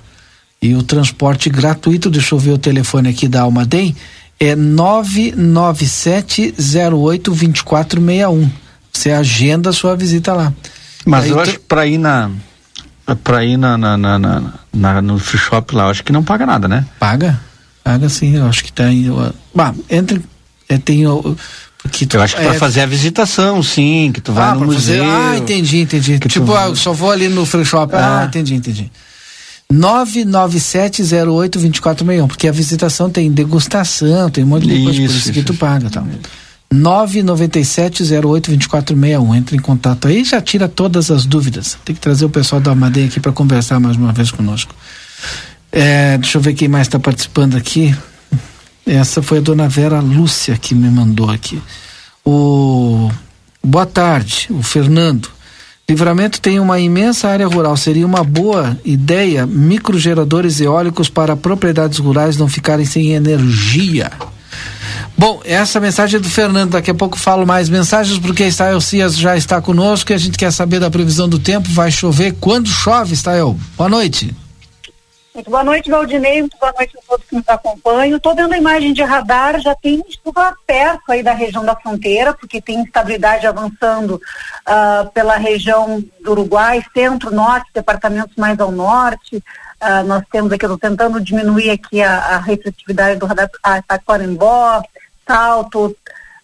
E o transporte gratuito, deixa eu ver o telefone aqui da Almaden, é 997082461. Você agenda a sua visita lá. Mas Aí eu acho que para ir na para ir na, na, na, na, na no free shop lá, eu acho que não paga nada, né? Paga? Paga sim, eu acho que tem. Bah, entre. É, tem o, que tu, eu acho que é, para fazer a visitação, sim, que tu vai ah, no museu. Fazer, ah, entendi, entendi. Tipo, ah, só vou ali no free shop. Ah, ah entendi, entendi. 997082461, porque a visitação tem degustação, tem um monte de isso, coisa, por isso, isso que tu paga, tá? 997082461. Entre em contato aí, já tira todas as dúvidas. Tem que trazer o pessoal da Madeira aqui para conversar mais uma vez conosco. É, deixa eu ver quem mais está participando aqui. Essa foi a dona Vera Lúcia que me mandou aqui. O boa tarde, o Fernando. Livramento tem uma imensa área rural. Seria uma boa ideia microgeradores eólicos para propriedades rurais não ficarem sem energia. Bom, essa mensagem é do Fernando. Daqui a pouco falo mais mensagens, porque Estael Cias já está conosco e a gente quer saber da previsão do tempo. Vai chover quando chove, Estael? Boa noite. Muito boa noite, Valdinei. Muito boa noite a todos que nos acompanham. Estou vendo a imagem de radar, já tem chuva perto aí da região da fronteira, porque tem instabilidade avançando uh, pela região do Uruguai, centro, norte, departamentos mais ao norte. Uh, nós temos aqui, eu estou tentando diminuir aqui a, a do radar Taquarembó, Salto,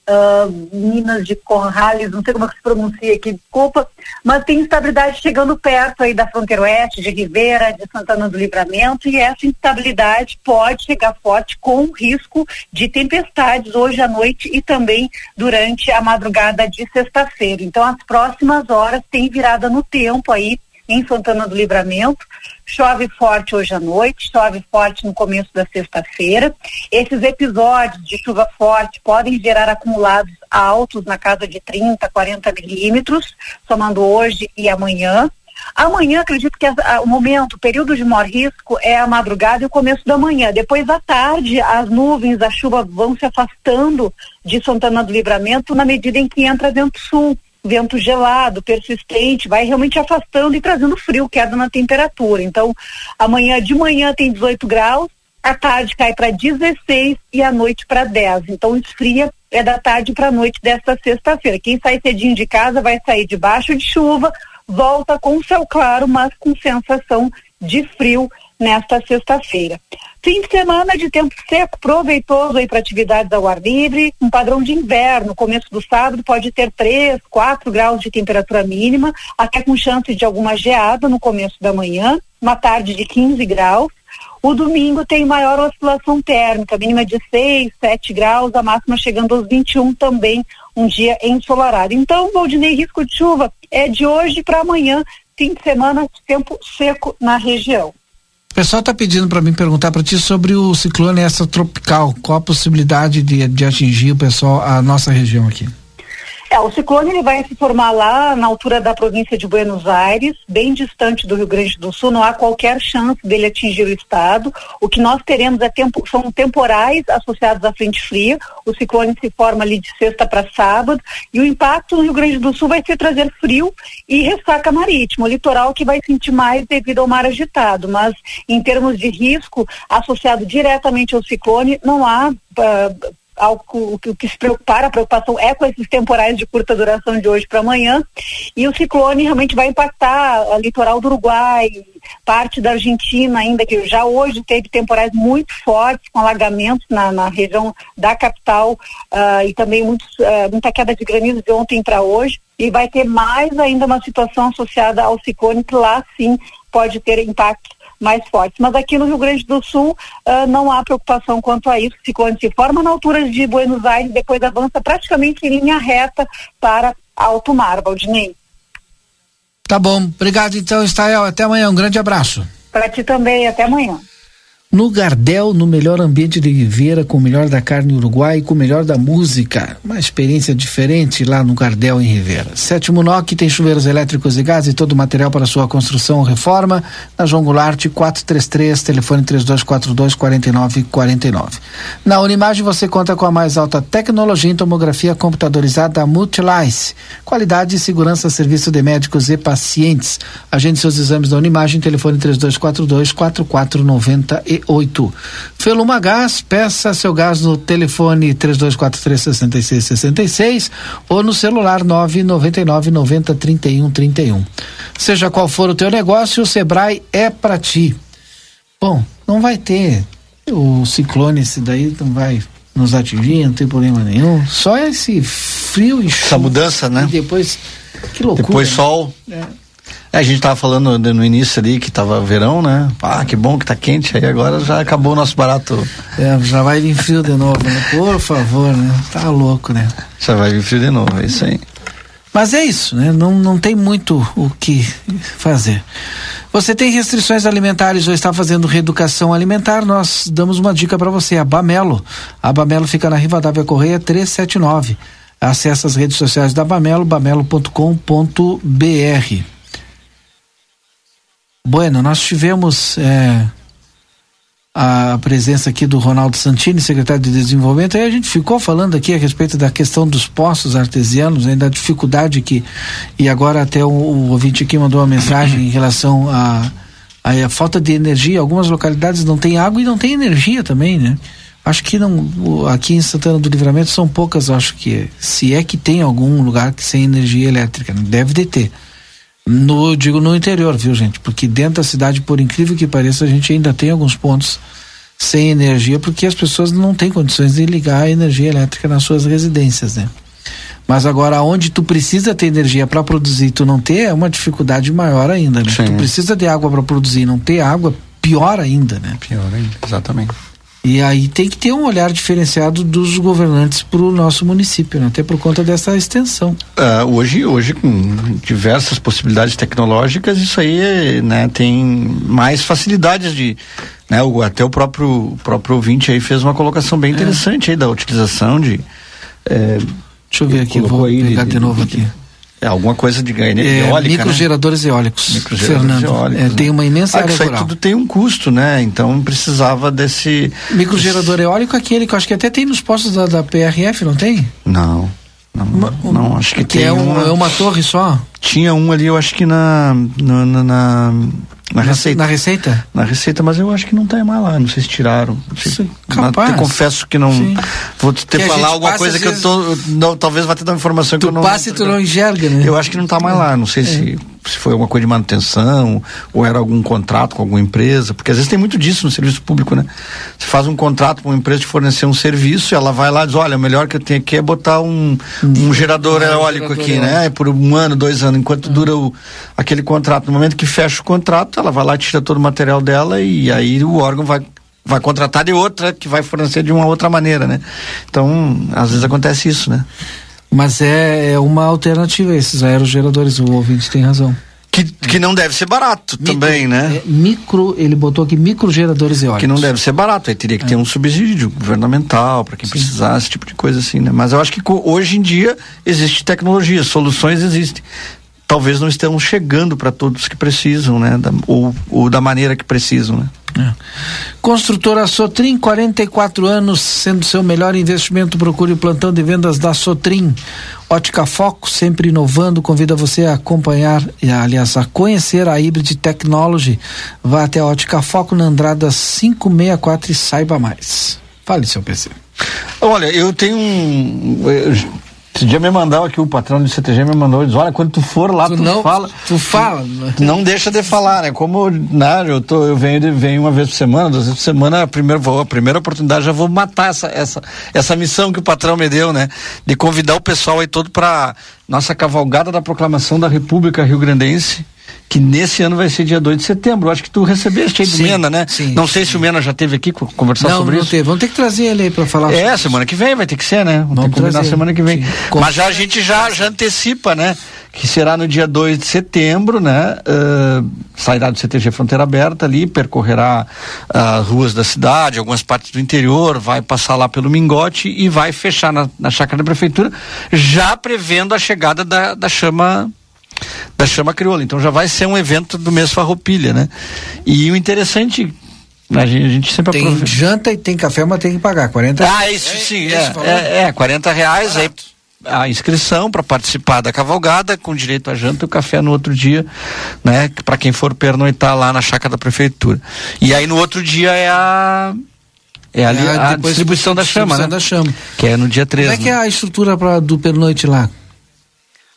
uh, Minas de Corrales, não sei como é que se pronuncia aqui, desculpa, mas tem instabilidade chegando perto aí da fronteira oeste, de Ribeira, de Santana do Livramento, e essa instabilidade pode chegar forte com risco de tempestades hoje à noite e também durante a madrugada de sexta-feira. Então, as próximas horas tem virada no tempo aí em Santana do Livramento. Chove forte hoje à noite, chove forte no começo da sexta-feira. Esses episódios de chuva forte podem gerar acumulados altos na casa de 30, 40 milímetros, somando hoje e amanhã. Amanhã, acredito que a, a, o momento, o período de maior risco é a madrugada e o começo da manhã. Depois da tarde, as nuvens, a chuva vão se afastando de Santana do Livramento na medida em que entra vento sul vento gelado, persistente, vai realmente afastando e trazendo frio, queda na temperatura. Então, amanhã de manhã tem 18 graus, à tarde cai para 16 e à noite para 10. Então, esfria é da tarde para a noite desta sexta-feira. Quem sai cedinho de casa vai sair debaixo de chuva, volta com céu claro, mas com sensação de frio nesta sexta-feira. Fim de semana de tempo seco, proveitoso aí para atividades ao ar livre, um padrão de inverno. Começo do sábado pode ter 3, 4 graus de temperatura mínima, até com chance de alguma geada no começo da manhã, uma tarde de 15 graus. O domingo tem maior oscilação térmica, mínima de 6, 7 graus, a máxima chegando aos 21 também, um dia ensolarado. Então, Valdinei, risco de chuva é de hoje para amanhã, fim de semana, tempo seco na região. O pessoal está pedindo para mim perguntar para ti sobre o ciclone extratropical. Qual a possibilidade de, de atingir o pessoal, a nossa região aqui? É, o ciclone ele vai se formar lá na altura da província de Buenos Aires, bem distante do Rio Grande do Sul, não há qualquer chance dele atingir o estado. O que nós teremos é tempo, são temporais associados à frente fria. O ciclone se forma ali de sexta para sábado e o impacto no Rio Grande do Sul vai ser trazer frio e ressaca marítima. O litoral que vai sentir mais devido ao mar agitado, mas em termos de risco associado diretamente ao ciclone, não há uh, o que, o que se preocupar, a preocupação é com esses temporais de curta duração de hoje para amanhã. E o ciclone realmente vai impactar o litoral do Uruguai, parte da Argentina ainda, que já hoje teve temporais muito fortes, com alagamentos na, na região da capital uh, e também muitos, uh, muita queda de granizo de ontem para hoje. E vai ter mais ainda uma situação associada ao ciclone, que lá sim pode ter impacto mais fortes. Mas aqui no Rio Grande do Sul uh, não há preocupação quanto a isso. O ciclone se forma na altura de Buenos Aires, depois avança praticamente em linha reta para alto mar, Valdinei. Tá bom. Obrigado então, Estael. Até amanhã. Um grande abraço. Para ti também. Até amanhã no Gardel, no melhor ambiente de Ribeira, com o melhor da carne uruguai e com o melhor da música. Uma experiência diferente lá no Gardel, em Ribeira. Sétimo NOC tem chuveiros elétricos e gás e todo o material para sua construção ou reforma. Na João Goulart, 433, telefone 3242 4949. Na Unimagem você conta com a mais alta tecnologia em tomografia computadorizada Multilice. Qualidade e segurança, serviço de médicos e pacientes. Agende seus exames da Unimagem, telefone 3242 4498 oito. Feluma Gás, peça seu gás no telefone três dois quatro três sessenta e seis sessenta e seis ou no celular nove noventa e nove noventa trinta e um trinta e um. Seja qual for o teu negócio, o Sebrae é para ti. Bom, não vai ter o ciclone esse daí não vai nos atingir, não tem problema nenhum. Só esse frio e chuva. Essa mudança, né? E depois, que loucura. Depois sol. É. É, a gente tava falando no início ali que tava verão, né? Ah, que bom que tá quente, aí agora já acabou o nosso barato. É, já vai vir frio de novo, né? Por favor, né? Tá louco, né? Já vai vir frio de novo, é isso aí. Mas é isso, né? Não, não tem muito o que fazer. Você tem restrições alimentares ou está fazendo reeducação alimentar? Nós damos uma dica para você, a Bamelo. A Bamelo fica na Rivadavia Correia 379. Acesse as redes sociais da Bamelo, bamelo.com.br. Bueno, nós tivemos é, a presença aqui do Ronaldo Santini, secretário de Desenvolvimento, e a gente ficou falando aqui a respeito da questão dos poços artesianos, né, da dificuldade que. E agora até o, o ouvinte aqui mandou uma mensagem em relação a, a, a falta de energia. Algumas localidades não tem água e não tem energia também, né? Acho que não, aqui em Santana do Livramento são poucas, acho que, se é que tem algum lugar que sem energia elétrica, né? deve de ter. No, digo no interior, viu, gente? Porque dentro da cidade, por incrível que pareça, a gente ainda tem alguns pontos sem energia, porque as pessoas não têm condições de ligar a energia elétrica nas suas residências, né? Mas agora, onde tu precisa ter energia para produzir e tu não ter, é uma dificuldade maior ainda, né? Sim. Tu precisa de água para produzir e não ter água, pior ainda, né? Pior ainda, exatamente. E aí tem que ter um olhar diferenciado dos governantes para o nosso município, né? até por conta dessa extensão. Uh, hoje, hoje com diversas possibilidades tecnológicas, isso aí né, tem mais facilidades de, né, o, até o próprio o próprio ouvinte aí fez uma colocação bem é. interessante é. aí da utilização de. É, Deixa eu ver aqui, vou pegar de, de novo aqui. É alguma coisa de energia é, eólica, né? Microgeradores né? eólicos. Microgeradores Fernando, eólicos, é, né? tem uma imensa ah, área isso aí tudo tem um custo, né? Então precisava desse... Microgerador desse... eólico aquele que eu acho que até tem nos postos da, da PRF, não tem? Não. Não, uma, não, acho que, que tem é, um, uma... é uma torre só? Tinha um ali, eu acho que na, na, na na, receita. Na receita? Na receita, mas eu acho que não tá mais lá. Não sei se tiraram. Sim, capaz. Eu confesso que não. Sim. Vou te que falar alguma coisa que eu tô. Não, talvez vá te dar uma informação tu que eu não. Passa e tu não enxerga, né? Eu acho que não tá mais é. lá. Não sei é. se se foi alguma coisa de manutenção ou era algum contrato com alguma empresa, porque às vezes tem muito disso no serviço público, né? Você faz um contrato com uma empresa de fornecer um serviço, ela vai lá e diz, olha, o melhor que eu tenho aqui é botar um, um gerador Ah, eólico gerador aqui, eólico. né? Por um ano, dois anos, enquanto dura o, aquele contrato. No momento que fecha o contrato, ela vai lá, tira todo o material dela e aí o órgão vai vai contratar de outra que vai fornecer de uma outra maneira, né? Então, às vezes acontece isso, né? Mas é, é uma alternativa esses aerogeradores, o ouvinte tem razão. Que, que não deve ser barato também, né? É, micro, ele botou aqui microgeradores eólicos. Que não deve ser barato, aí teria que ter um subsídio governamental para quem precisasse, esse tipo de coisa assim, né? Mas eu acho que hoje em dia existe tecnologia, soluções existem. Talvez não estejam chegando para todos que precisam, né? Da- ou, ou da maneira que precisam, né? Construtora Sotrim, 44 anos, sendo seu melhor investimento, procure o plantão de vendas da Sotrim. Ótica Foco, sempre inovando, convida você a acompanhar, e, aliás, a conhecer a Hybrid Technology. Vá até a Ótica Foco na Andrada 564 e saiba mais. Fale, seu PC. Olha, eu tenho um. eu- Esse dia me mandou aqui, o patrão do CTG me mandou, diz, olha, quando tu for lá, tu, não- fala. Tu fala. Tu não deixa de falar, né? Como né, eu, tô, eu venho, de- venho uma vez por semana, duas vezes por semana, a primeira, vou, a primeira oportunidade já vou matar essa, essa, essa missão que o patrão me deu, né? De convidar o pessoal aí todo para nossa cavalgada da proclamação da República Rio Grandense. Que nesse ano vai ser dia 2 de setembro. Eu acho que tu recebeste aí do Sim, Mena, né? sim, não sei se o Mena já teve aqui co- conversar não, sobre não isso. teve. Vamos ter que trazer ele aí para falar sobre É, semana que vem vai ter que ser, né? Vamos, ter Vamos que combinar trazer. semana que vem. Sim. Mas já a gente já, já antecipa, né? Que será no dia 2 de setembro, né? Ah, sairá do CTG Fronteira Aberta ali, percorrerá as ruas da cidade, algumas partes do interior, vai passar lá pelo Mingote e vai fechar na, na chácara da prefeitura, já prevendo a chegada da, da chama da chama crioula. Então já vai ser um evento do mês Farroupilha, né? E o interessante a gente, a gente sempre Tem aproveita. janta e tem café, mas tem que pagar. 40 Ah, isso sim, é, é, é, 40 reais aí a inscrição para participar da cavalgada, com direito a janta e o café no outro dia, né? Para quem for pernoitar lá na chácara da prefeitura. E aí no outro dia é a é ali É, a, depois distribuição da chama, né? distribuição da chama. Que é no dia 13. Como é que é a estrutura pra, do pernoite lá?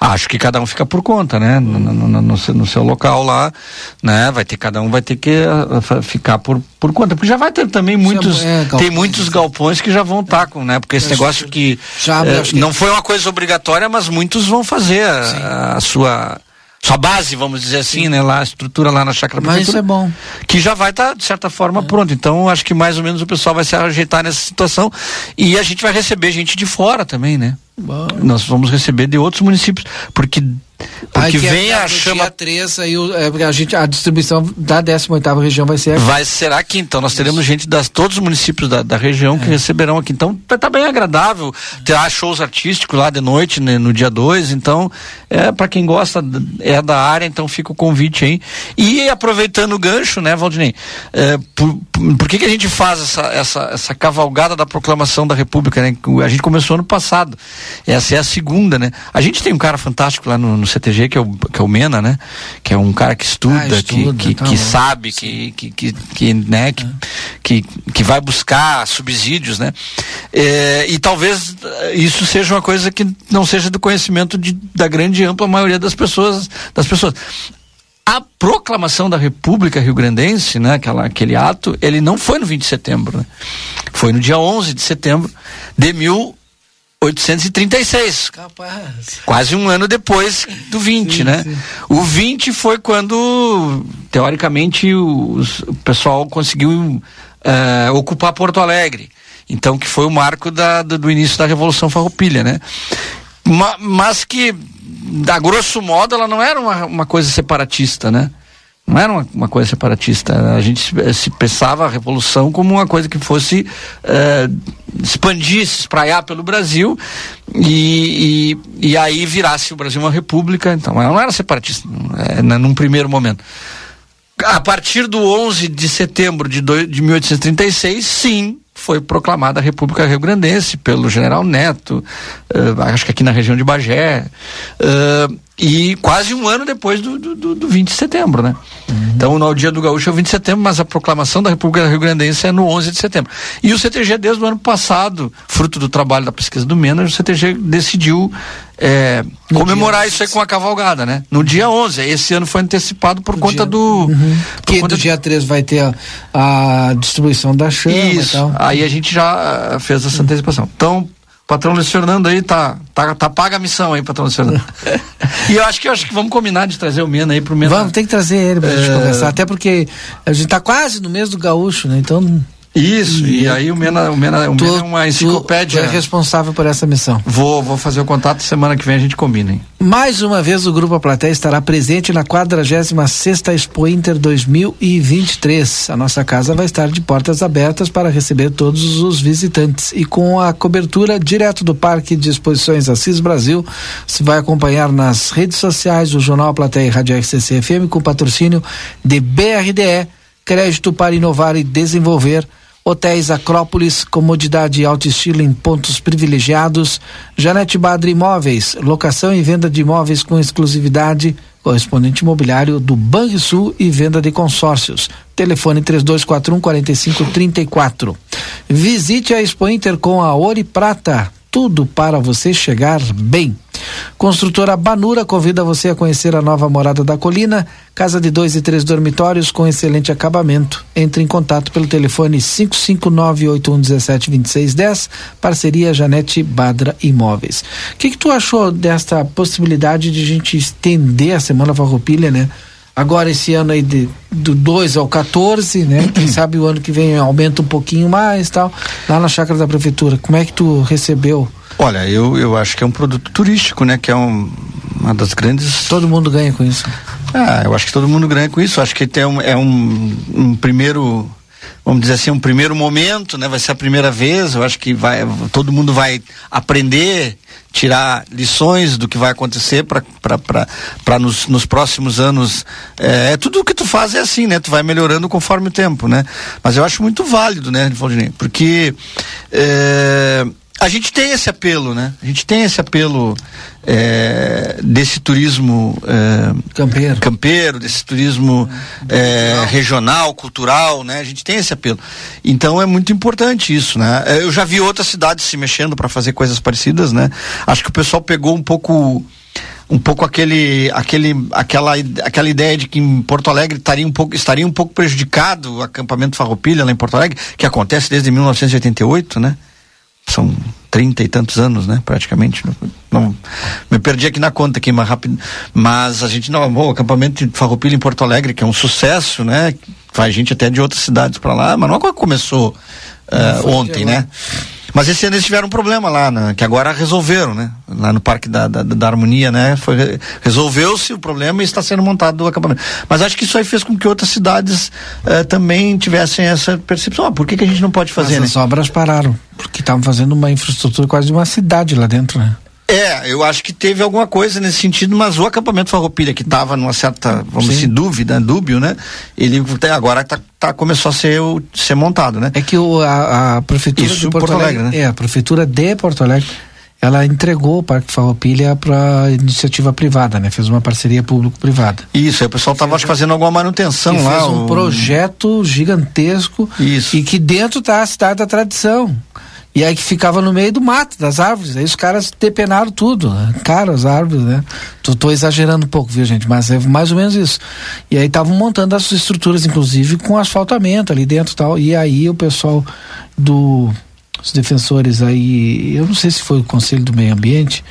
Acho que cada um fica por conta, né? No, no- no- seu, no seu local lá, né? Vai ter, cada um vai ter que fa- ficar por, por conta. Porque já vai ter também muitos, é, galpões, tem muitos galpões que já vão estar com, né? Porque esse negócio que, já, acho que- não foi uma coisa obrigatória, mas muitos vão fazer a, a sua sua base, vamos dizer assim, né? Lá, a estrutura lá na chácara Mas isso é bom. que já vai estar, de certa forma, pronto. Então, acho que mais ou menos o pessoal vai se ajeitar nessa situação e a gente vai receber gente de fora também, né? Nós vamos receber de outros municípios, porque porque Aí que é vem a no chama Dia 3, aí o- é, a, gente, a distribuição da 18ª região vai ser aqui. vai ser aqui, então nós teremos gente das todos os municípios da, da região É. que receberão aqui. Então vai estar bem agradável. Terá shows artísticos lá de noite, né, no dia 2. Então, é para quem gosta, é da área, então fica o convite aí. E aproveitando o gancho, né, Valdinei? é, por, por- por que, que a gente faz essa, essa, essa cavalgada da proclamação da República, né? A gente começou ano passado. Essa é a segunda, né? A gente tem um cara fantástico lá no, no CTG, que é, o, que é o Mena, né? Que é um cara que estuda, Ah, estuda, que, que, tá que sabe, que, que, que, que, né, que, que, que vai buscar subsídios, né? É, e talvez eh, isso seja uma coisa que não seja do conhecimento de, da grande e ampla maioria das pessoas, das pessoas. A proclamação da República Rio Grandense, né, aquela, aquele ato, ele não foi no 20 de setembro, né? Foi no dia 11 de setembro de 1836 Capaz. quase um ano depois do 20, né? O 20 foi quando, teoricamente, os- o pessoal conseguiu eh, ocupar Porto Alegre. Então, que foi o marco da, do, do início da Revolução Farroupilha, né? Ma- mas que, a grosso modo, ela não era uma, uma coisa separatista, né? Não era uma, uma coisa separatista. A gente se, se pensava a revolução como uma coisa que fosse eh, expandir, se espraiar pelo Brasil e, e, e aí virasse o Brasil uma república. Então, ela não era separatista, eh, né, num primeiro momento. A partir do 11 de setembro de, doi- de 1836, sim, foi proclamada a República Rio Grandense pelo general Neto, eh, acho que aqui na região de Bagé. eh, e quase um ano depois do, do, do, do 20 de setembro, né? Uhum. Então, no dia do Gaúcho é o 20 de setembro, mas a proclamação da República Rio Grandense é no 11 de setembro. E o CTG, desde o ano passado, fruto do trabalho da pesquisa do Menas, o CTG decidiu é, comemorar isso aí com a cavalgada, né? No dia 11. Esse ano foi antecipado por conta dia, do. Uhum. Por que conta do dia 3 vai ter a, a distribuição da chama Isso. e tal. Aí a gente já uh, fez essa antecipação. Então, patrão Luiz Fernando aí tá, tá, tá paga a missão aí, patrão Luiz Fernando. e eu acho que eu acho que vamos combinar de trazer o Mena aí pro Mena. Vamos, tem que trazer ele pra gente É. conversar, até porque a gente tá quase no mês do gaúcho, né? Então. Isso, e, aí o Mena, o Mena, o Tu- Mena é uma tu enciclopédia. é responsável por essa missão. Vou, vou fazer o contato semana que vem a gente combina, hein? Mais uma vez o Grupo A Plateia estará presente na 46ª Expo Inter 2023. A nossa casa vai estar de portas abertas para receber todos os visitantes e com a cobertura direto do Parque de Exposições Assis Brasil, se vai acompanhar nas redes sociais do Jornal A Plateia e Rádio RCC FM com patrocínio de BRDE, Crédito para Inovar e Desenvolver, Hotéis Acrópolis, comodidade e alto estilo em pontos privilegiados. Janete Badre Imóveis, locação e venda de imóveis com exclusividade. Correspondente imobiliário do Banrisul e venda de consórcios. Telefone 3241 4534. Visite a Expo Inter com a e Prata. Tudo para você chegar bem. Construtora Banura convida você a conhecer a nova morada da colina, casa de dois e três dormitórios com excelente acabamento. Entre em contato pelo telefone 55981172610, parceria Janete Badra Imóveis. O que, que tu achou desta possibilidade de a gente estender a Semana Farroupilha, né? Agora esse ano aí de, do 2 ao 14, né? Quem sabe o ano que vem aumenta um pouquinho mais tal, lá na chácara da prefeitura. Como é que tu recebeu? Olha, eu, eu acho que é um produto turístico, né? Que é um, uma das grandes. Todo mundo ganha com isso. Ah, eu acho que todo mundo ganha com isso. Acho que tem um, é um, um primeiro, vamos dizer assim, um primeiro momento, né? Vai ser a primeira vez. Eu acho que vai, todo mundo vai aprender, tirar lições do que vai acontecer para nos, nos próximos anos. É, é tudo o que tu faz é assim, né? Tu vai melhorando conforme o tempo, né? Mas eu acho muito válido, né, Valdinei? Porque é, a gente tem esse apelo, né? A gente tem esse apelo é, desse turismo é, campeiro. campeiro, desse turismo é, regional, cultural, né? A gente tem esse apelo. Então é muito importante isso, né? É, Eu já vi outras cidades se mexendo para fazer coisas parecidas, né? Acho que o pessoal pegou um pouco um pouco aquele, aquele, aquela, aquela ideia de que em Porto Alegre estaria um pouco, estaria um pouco prejudicado o acampamento Farroupilha lá em Porto Alegre, que acontece desde 1988, né? São trinta e tantos anos, né? Praticamente. Não, me perdi aqui na conta aqui, mas rápido. Mas a gente não, bom, o acampamento de Farroupilha em Porto Alegre, que é um sucesso, né? Vai gente até de outras cidades para lá, mas não é começou de ontem, né? Mas esse ano eles tiveram um problema lá, né? que agora resolveram, né? Lá no Parque da, da, da Harmonia, né? Foi, re- resolveu-se o problema e está sendo montado o acampamento. Mas acho que isso aí fez com que outras cidades eh, também tivessem essa percepção. Ah, por que, que a gente não pode fazer, Mas né? as obras pararam, porque estavam fazendo uma infraestrutura quase de uma cidade lá dentro, né? É, eu acho que teve alguma coisa nesse sentido, mas o acampamento Farroupilha, que estava numa certa, vamos dizer, dúvida, dúbio, né? Ele até agora tá, tá- começou a ser, o- ser montado, né? É que o, a, a prefeitura Isso, de Porto, Porto Alegre, Alegre, né? é, a prefeitura de Porto Alegre, ela entregou o Parque Farroupilha para iniciativa privada, né? Fez uma parceria público-privada. Isso, aí o pessoal estava fazendo alguma manutenção lá. fez um o- projeto gigantesco Isso. e que dentro tá a cidade da tradição. E aí que ficava no meio do mato, das árvores. Aí os caras depenaram tudo, né? Cara, as árvores, né? Tô, tô exagerando um pouco, viu, gente? Mas é mais ou menos isso. E aí estavam montando as estruturas, inclusive, com asfaltamento ali dentro e tal. E aí o pessoal do os defensores aí, eu não sei se foi o Conselho do Meio Ambiente,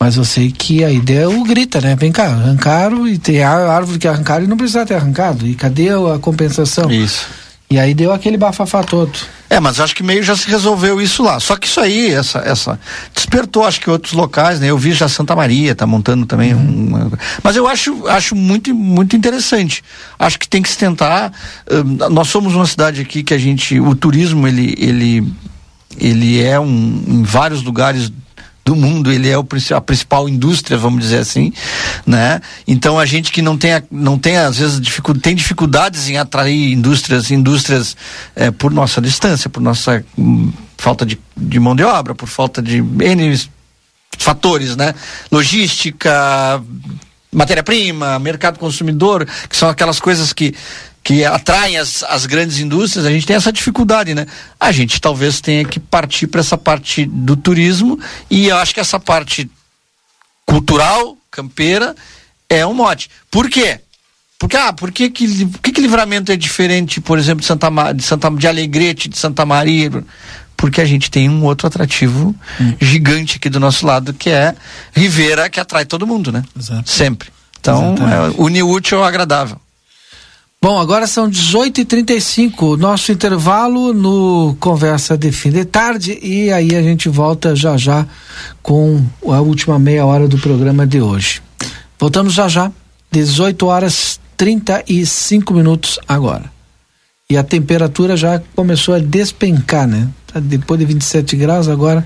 mas eu sei que a ideia é o grita, né? Vem cá, arrancaram e tem a árvore que arrancaram e não precisa ter arrancado. E cadê a compensação? Isso. E aí deu aquele bafafá todo. É, mas acho que meio já se resolveu isso lá. Só que isso aí, essa, essa despertou, acho que outros locais, né? Eu vi já Santa Maria, tá montando também uma... Mas eu acho, acho muito, muito interessante. Acho que tem que se tentar. hum, nós somos uma cidade aqui que a gente, o turismo ele, ele, ele é um, em vários lugares do mundo, ele é o, a principal indústria, vamos dizer assim, né? Então a gente que não tem, não tem às vezes dificu tem dificuldades em atrair indústrias, indústrias eh, por nossa distância, por nossa hum, falta de, de mão de obra, por falta de N fatores, né? Logística, matéria-prima, mercado consumidor, que são aquelas coisas que que atraem as, as grandes indústrias, a gente tem essa dificuldade, né? A gente talvez tenha que partir para essa parte do turismo e eu acho que essa parte cultural, campeira, é um mote. Por quê? Porque, ah, por que, que, por que, que livramento é diferente, por exemplo, de Santa, de Santa de Alegrete, de Santa Maria? Porque a gente tem um outro atrativo hum. gigante aqui do nosso lado, que é Rivera, que atrai todo mundo, né? Exato. Sempre. Então, é, une útil ao agradável. Bom, agora são 18h35, nosso intervalo no Conversa de Fim de Tarde e aí a gente volta já já com a última meia hora do programa de hoje. Voltamos já já, 18 horas 35 minutos agora. E a temperatura já começou a despencar, né? Tá depois de 27 graus agora.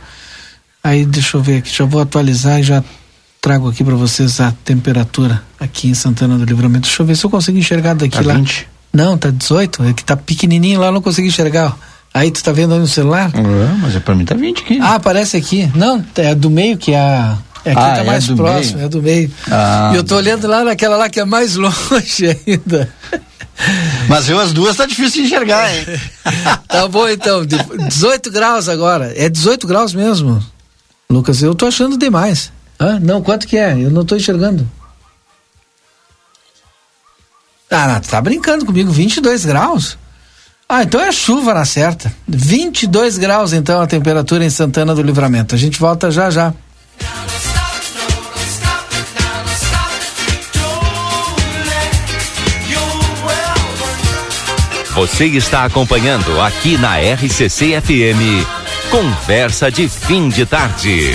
Aí deixa eu ver aqui, já vou atualizar e já trago aqui para vocês a temperatura aqui em Santana do Livramento. Deixa eu ver se eu consigo enxergar daqui tá lá. 20. Não, tá 18, é que tá pequenininho lá, eu não consigo enxergar. Aí tu tá vendo aí no celular? É, mas é pra mim tá 20 aqui. Ah, aparece aqui. Não, é do meio que é a é aqui ah, tá é mais próximo, meio. é do meio. Ah, e eu tô olhando lá naquela lá que é mais longe ainda. Mas eu as duas tá difícil de enxergar, hein? tá bom então, 18 graus agora. É 18 graus mesmo. Lucas, eu tô achando demais. Ah, não, quanto que é? Eu não estou enxergando. Ah, não, tá brincando comigo, 22 graus? Ah, então é chuva na certa. 22 graus então a temperatura em Santana do Livramento. A gente volta já já. Você está acompanhando aqui na RCC FM. Conversa de fim de tarde.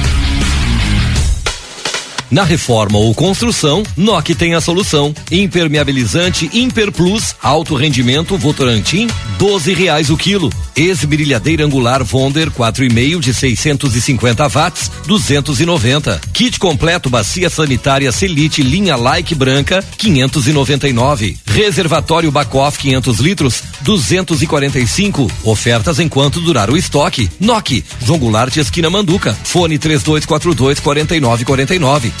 Na reforma ou construção, NOC tem a solução. Impermeabilizante Imperplus, alto rendimento Votorantim, doze reais o quilo. Esmerilhadeira angular Vonder, quatro e meio de 650 watts, 290. Kit completo bacia sanitária Selite linha Like branca, 599. Reservatório Bacoff 500 litros, 245. Ofertas enquanto durar o estoque. NOC, João Goulart esquina Manduca. Fone 3242 4949.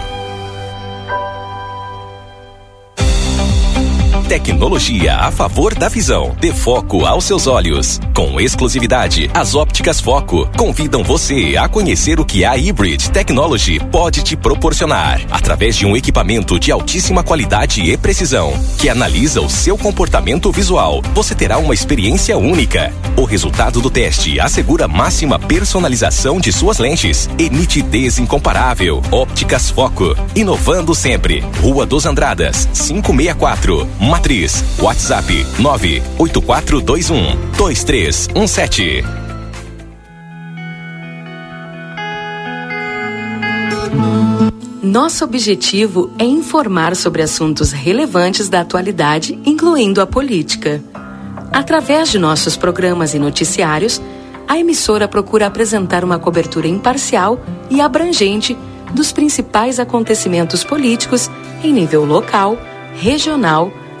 Tecnologia a favor da visão. Dê foco aos seus olhos. Com exclusividade, as ópticas Foco convidam você a conhecer o que a Hybrid Technology pode te proporcionar. Através de um equipamento de altíssima qualidade e precisão, que analisa o seu comportamento visual, você terá uma experiência única. O resultado do teste assegura máxima personalização de suas lentes e nitidez incomparável. Ópticas Foco, inovando sempre. Rua dos Andradas, 564, Matriz. WhatsApp 98421 2317. Nosso objetivo é informar sobre assuntos relevantes da atualidade, incluindo a política. Através de nossos programas e noticiários, a emissora procura apresentar uma cobertura imparcial e abrangente dos principais acontecimentos políticos em nível local, regional,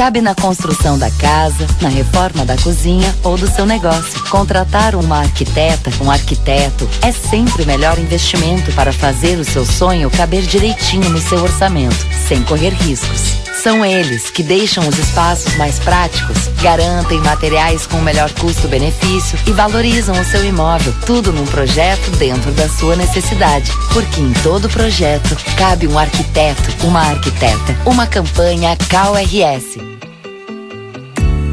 Cabe na construção da casa, na reforma da cozinha ou do seu negócio. Contratar uma arquiteta, um arquiteto, é sempre o melhor investimento para fazer o seu sonho caber direitinho no seu orçamento, sem correr riscos. São eles que deixam os espaços mais práticos, garantem materiais com o melhor custo-benefício e valorizam o seu imóvel. Tudo num projeto dentro da sua necessidade. Porque em todo projeto cabe um arquiteto, uma arquiteta. Uma campanha KRS.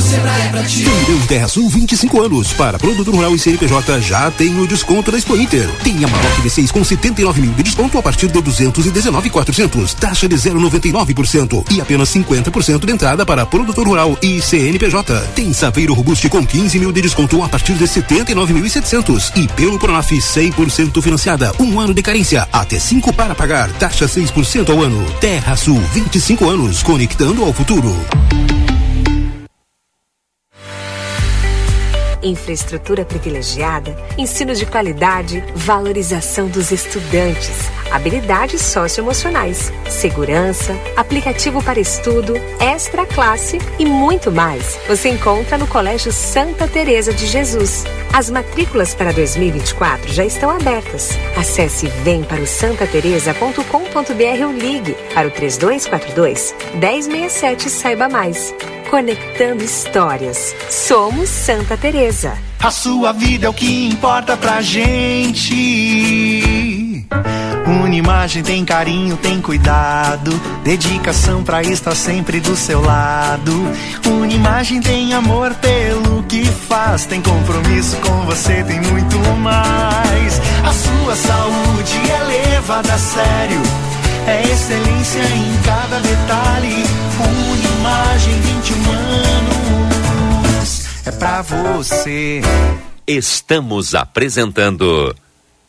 Sebrae é pra ti. Feirão Terra Sul 25 anos. Para produtor rural e CNPJ já tem o desconto da Expo Inter. Tem a Maroc V6 com 79 mil de desconto a partir de 219,400. Taxa de 0,99% e apenas 50% de entrada para produtor rural e CNPJ. Tem Saveiro Robuste com 15 mil de desconto a partir de 79.700 e pelo Pronaf 100% financiada. Um ano de carência, até 5 para pagar. Taxa 6% ao ano. Terra Sul 25 anos, conectando ao futuro. Infraestrutura privilegiada, ensino de qualidade, valorização dos estudantes, habilidades socioemocionais, segurança, aplicativo para estudo, extra classe e muito mais. Você encontra no Colégio Santa Teresa de Jesus. As matrículas para 2024 já estão abertas. Acesse vemparaosantateresa.com.br ou ligue para o 3242 1067 e saiba mais. Conectando histórias. Somos Santa Teresa. A sua vida é o que importa pra gente. Unimagem tem carinho, tem cuidado, dedicação pra estar sempre do seu lado. Unimagem tem amor pelo que faz, tem compromisso com você, tem muito mais. A sua saúde é levada a sério, é excelência em cada detalhe. Unimagem 21 anos, é pra você. Estamos apresentando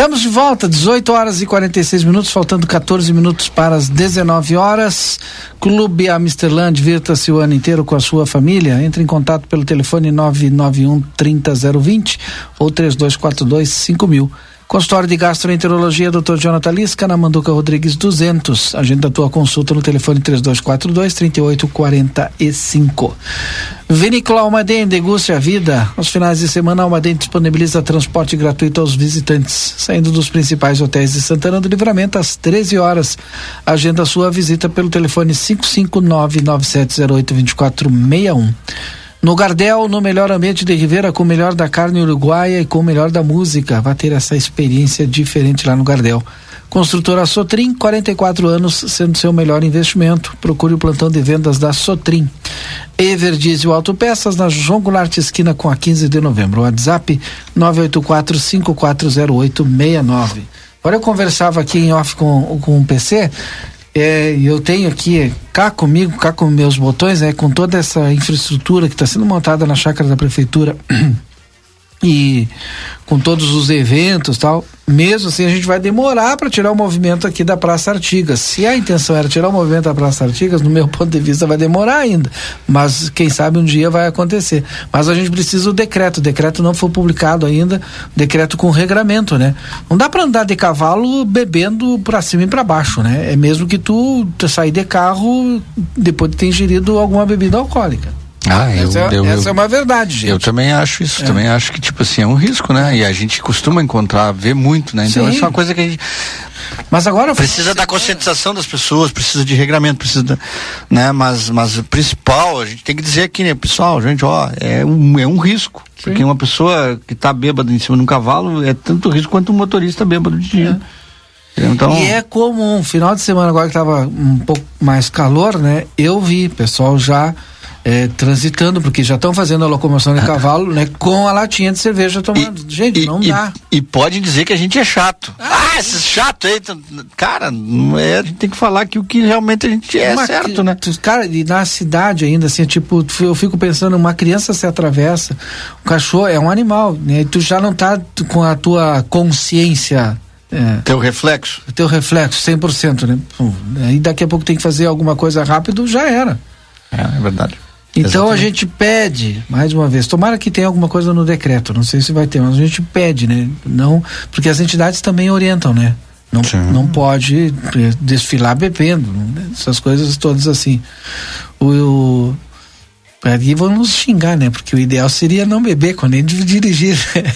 Estamos de volta, 18 horas e 46 minutos, faltando 14 minutos para as 19 horas. Clube Amsterland, virta-se o ano inteiro com a sua família. Entre em contato pelo telefone 991 30020 ou 3242 5000. Consultório de Gastroenterologia, Dr. Jonathan Lisca, na Manduca Rodrigues 200. Agenda a tua consulta no telefone 3242-3845. Vinícola Almaden, deguste a vida. Aos finais de semana, Almaden disponibiliza transporte gratuito aos visitantes, saindo dos principais hotéis de Santana do Livramento às 13 horas. Agenda a sua visita pelo telefone 559-9708-2461. No Gardel, no melhor ambiente de Rivera, com o melhor da carne uruguaia e com o melhor da música. Vai ter essa experiência diferente lá no Gardel. Construtora Sotrim, 44 anos, sendo seu melhor investimento. Procure o plantão de vendas da Sotrim. Everdiesel Autopeças, na João Goulart Esquina com a 15 de novembro. WhatsApp 984-540869. Agora eu conversava aqui em off com, com o PC é, eu tenho aqui cá comigo, cá com meus botões, né, com toda essa infraestrutura que está sendo montada na chácara da prefeitura e com todos os eventos tal, mesmo assim a gente vai demorar para tirar o movimento aqui da Praça Artigas. Se a intenção era tirar o movimento da Praça Artigas, no meu ponto de vista vai demorar ainda, mas quem sabe um dia vai acontecer. Mas a gente precisa do decreto, o decreto não foi publicado ainda, decreto com regramento, né? Não dá para andar de cavalo bebendo para cima e para baixo, né? É mesmo que tu, sair de carro depois de ter ingerido alguma bebida alcoólica. Ah, eu, essa, eu, essa eu, é uma verdade, gente. Eu também acho isso, É. também acho que, tipo assim, é um risco, né? E a gente costuma encontrar, ver muito, né? Então Sim. isso é uma coisa que a gente. Mas agora precisa da conscientização das pessoas, precisa de regramento, precisa, da, né? Mas, mas o principal, a gente tem que dizer aqui, né, pessoal, gente, ó, é um, é um risco. Porque uma pessoa que tá bêbada em cima de um cavalo é tanto risco quanto um motorista bêbado de dia. Então, E é comum, final de semana agora que tava um pouco mais calor, né? Eu vi pessoal já é, transitando, porque já estão fazendo a locomoção de cavalo, né? Com a latinha de cerveja tomando. Gente, não e, dá. E pode dizer que a gente é chato. Ah, esse chato aí, cara, não é, a gente tem que falar que o que realmente a gente é Uma certo, né? Cara, e na cidade ainda, assim, tipo, tu- eu fico pensando, uma criança se atravessa, o cachorro é um animal, né? E tu já não tá com a tua consciência. É, teu reflexo. Teu reflexo, 100%, né? Aí daqui a pouco tem que fazer alguma coisa rápido, já era. É, é verdade. Então a Exatamente. gente pede, mais uma vez, tomara que tenha alguma coisa no decreto, não sei se vai ter, mas a gente pede, né? Não, porque as entidades também orientam, né? Não, não pode desfilar bebendo, né? essas coisas todas assim. O, o Aí vão nos xingar, né? Porque o ideal seria não beber quando ele dirigir. Né?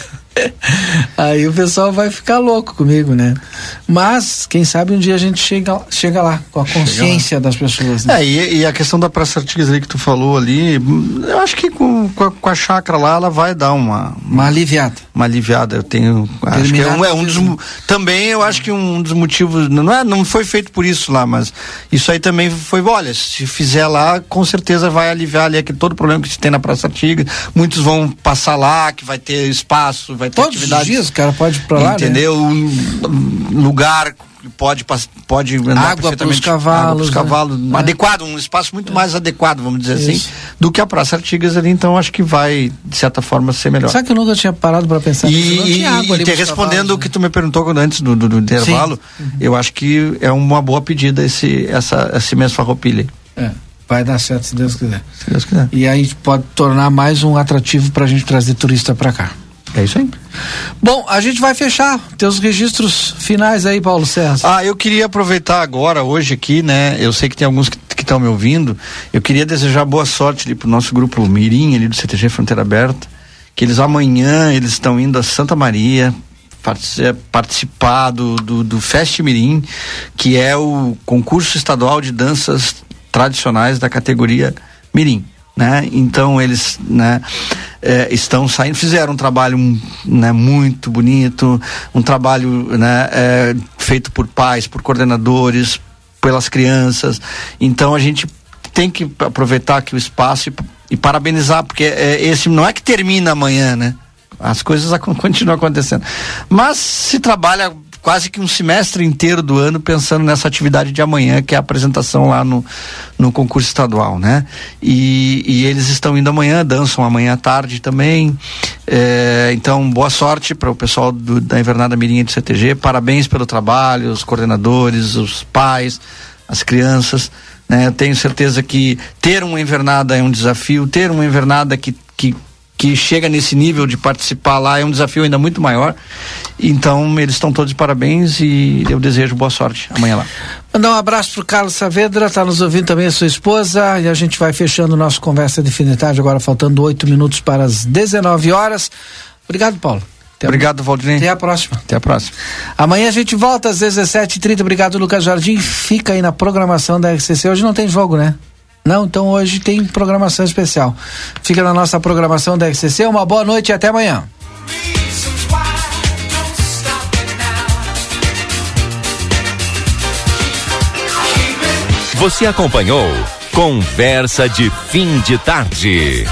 Aí o pessoal vai ficar louco comigo, né? Mas, quem sabe um dia a gente chega, chega lá, com a consciência das pessoas. Né? É, e, e, a questão da Praça Artigas ali que tu falou ali, eu acho que com, com, a, com a chácara lá, ela vai dar uma. Uma aliviada. Uma aliviada. Eu tenho. Acho que é um, é um dos. Também eu acho que um dos motivos. Não, é, não foi feito por isso lá, mas isso aí também foi. Olha, se fizer lá, com certeza vai aliviar ali aquele, todo o problema que se tem na Praça Artigas. Muitos vão passar lá, que vai ter espaço, vai ter Todos atividade. os dias o cara pode ir pra lá, Entendeu? Né? Um lugar pode pode andar água para os cavalos, cavalos né? adequado, um espaço muito é. mais adequado, vamos dizer assim, Isso. assim, do que a Praça Artigas ali, então acho que vai de certa forma ser melhor. Sabe que eu nunca tinha parado para pensar e? Não tinha água e te respondendo o né? que tu me perguntou antes do, do, do intervalo, uhum. eu acho que é uma boa pedida esse essa esse mês farroupilha. É. Vai dar certo se Deus quiser. Se Deus quiser. E aí pode tornar mais um atrativo para a gente trazer turista para cá. É isso aí. Bom, a gente vai fechar teus registros finais aí, Paulo César. Ah, eu queria aproveitar agora, hoje aqui, né? Eu sei que tem alguns que estão me ouvindo. Eu queria desejar boa sorte ali pro nosso grupo Mirim, ali do CTG Fronteira Aberta. Que eles amanhã, eles estão indo a Santa Maria participar do, do, do Fest Mirim, que é o concurso estadual de danças tradicionais da categoria Mirim né? Então eles, né, é, estão saindo, fizeram um trabalho, né, muito bonito, um trabalho, né, é, feito por pais, por coordenadores, pelas crianças. Então a gente tem que aproveitar aqui o espaço e, e parabenizar, porque é, esse não é que termina amanhã, né? As coisas continuam acontecendo. Mas se trabalha quase que um semestre inteiro do ano pensando nessa atividade de amanhã, que é a apresentação lá no, no concurso estadual, né? E, e eles estão indo amanhã, dançam amanhã à tarde também. É, então, boa sorte para o pessoal do, da Invernada Mirinha do CTG. Parabéns pelo trabalho, os coordenadores, os pais, as crianças. Né? Eu tenho certeza que ter uma invernada é um desafio, ter uma invernada que, que que chega nesse nível de participar lá é um desafio ainda muito maior. Então, eles estão todos de parabéns e eu desejo boa sorte amanhã lá. Mandar um abraço pro Carlos Saavedra, tá nos ouvindo também a sua esposa e a gente vai fechando nossa conversa de finidade agora faltando oito minutos para as 19 horas. Obrigado, Paulo. Até Obrigado, Valdinei. Até a próxima. Até a próxima. Amanhã a gente volta às 17h30. Obrigado, Lucas Jardim. Fica aí na programação da RCC. Hoje não tem jogo, né? Não, então hoje tem programação especial. Fica na nossa programação da RCC. Uma boa noite e até amanhã. Você acompanhou Conversa de Fim de Tarde.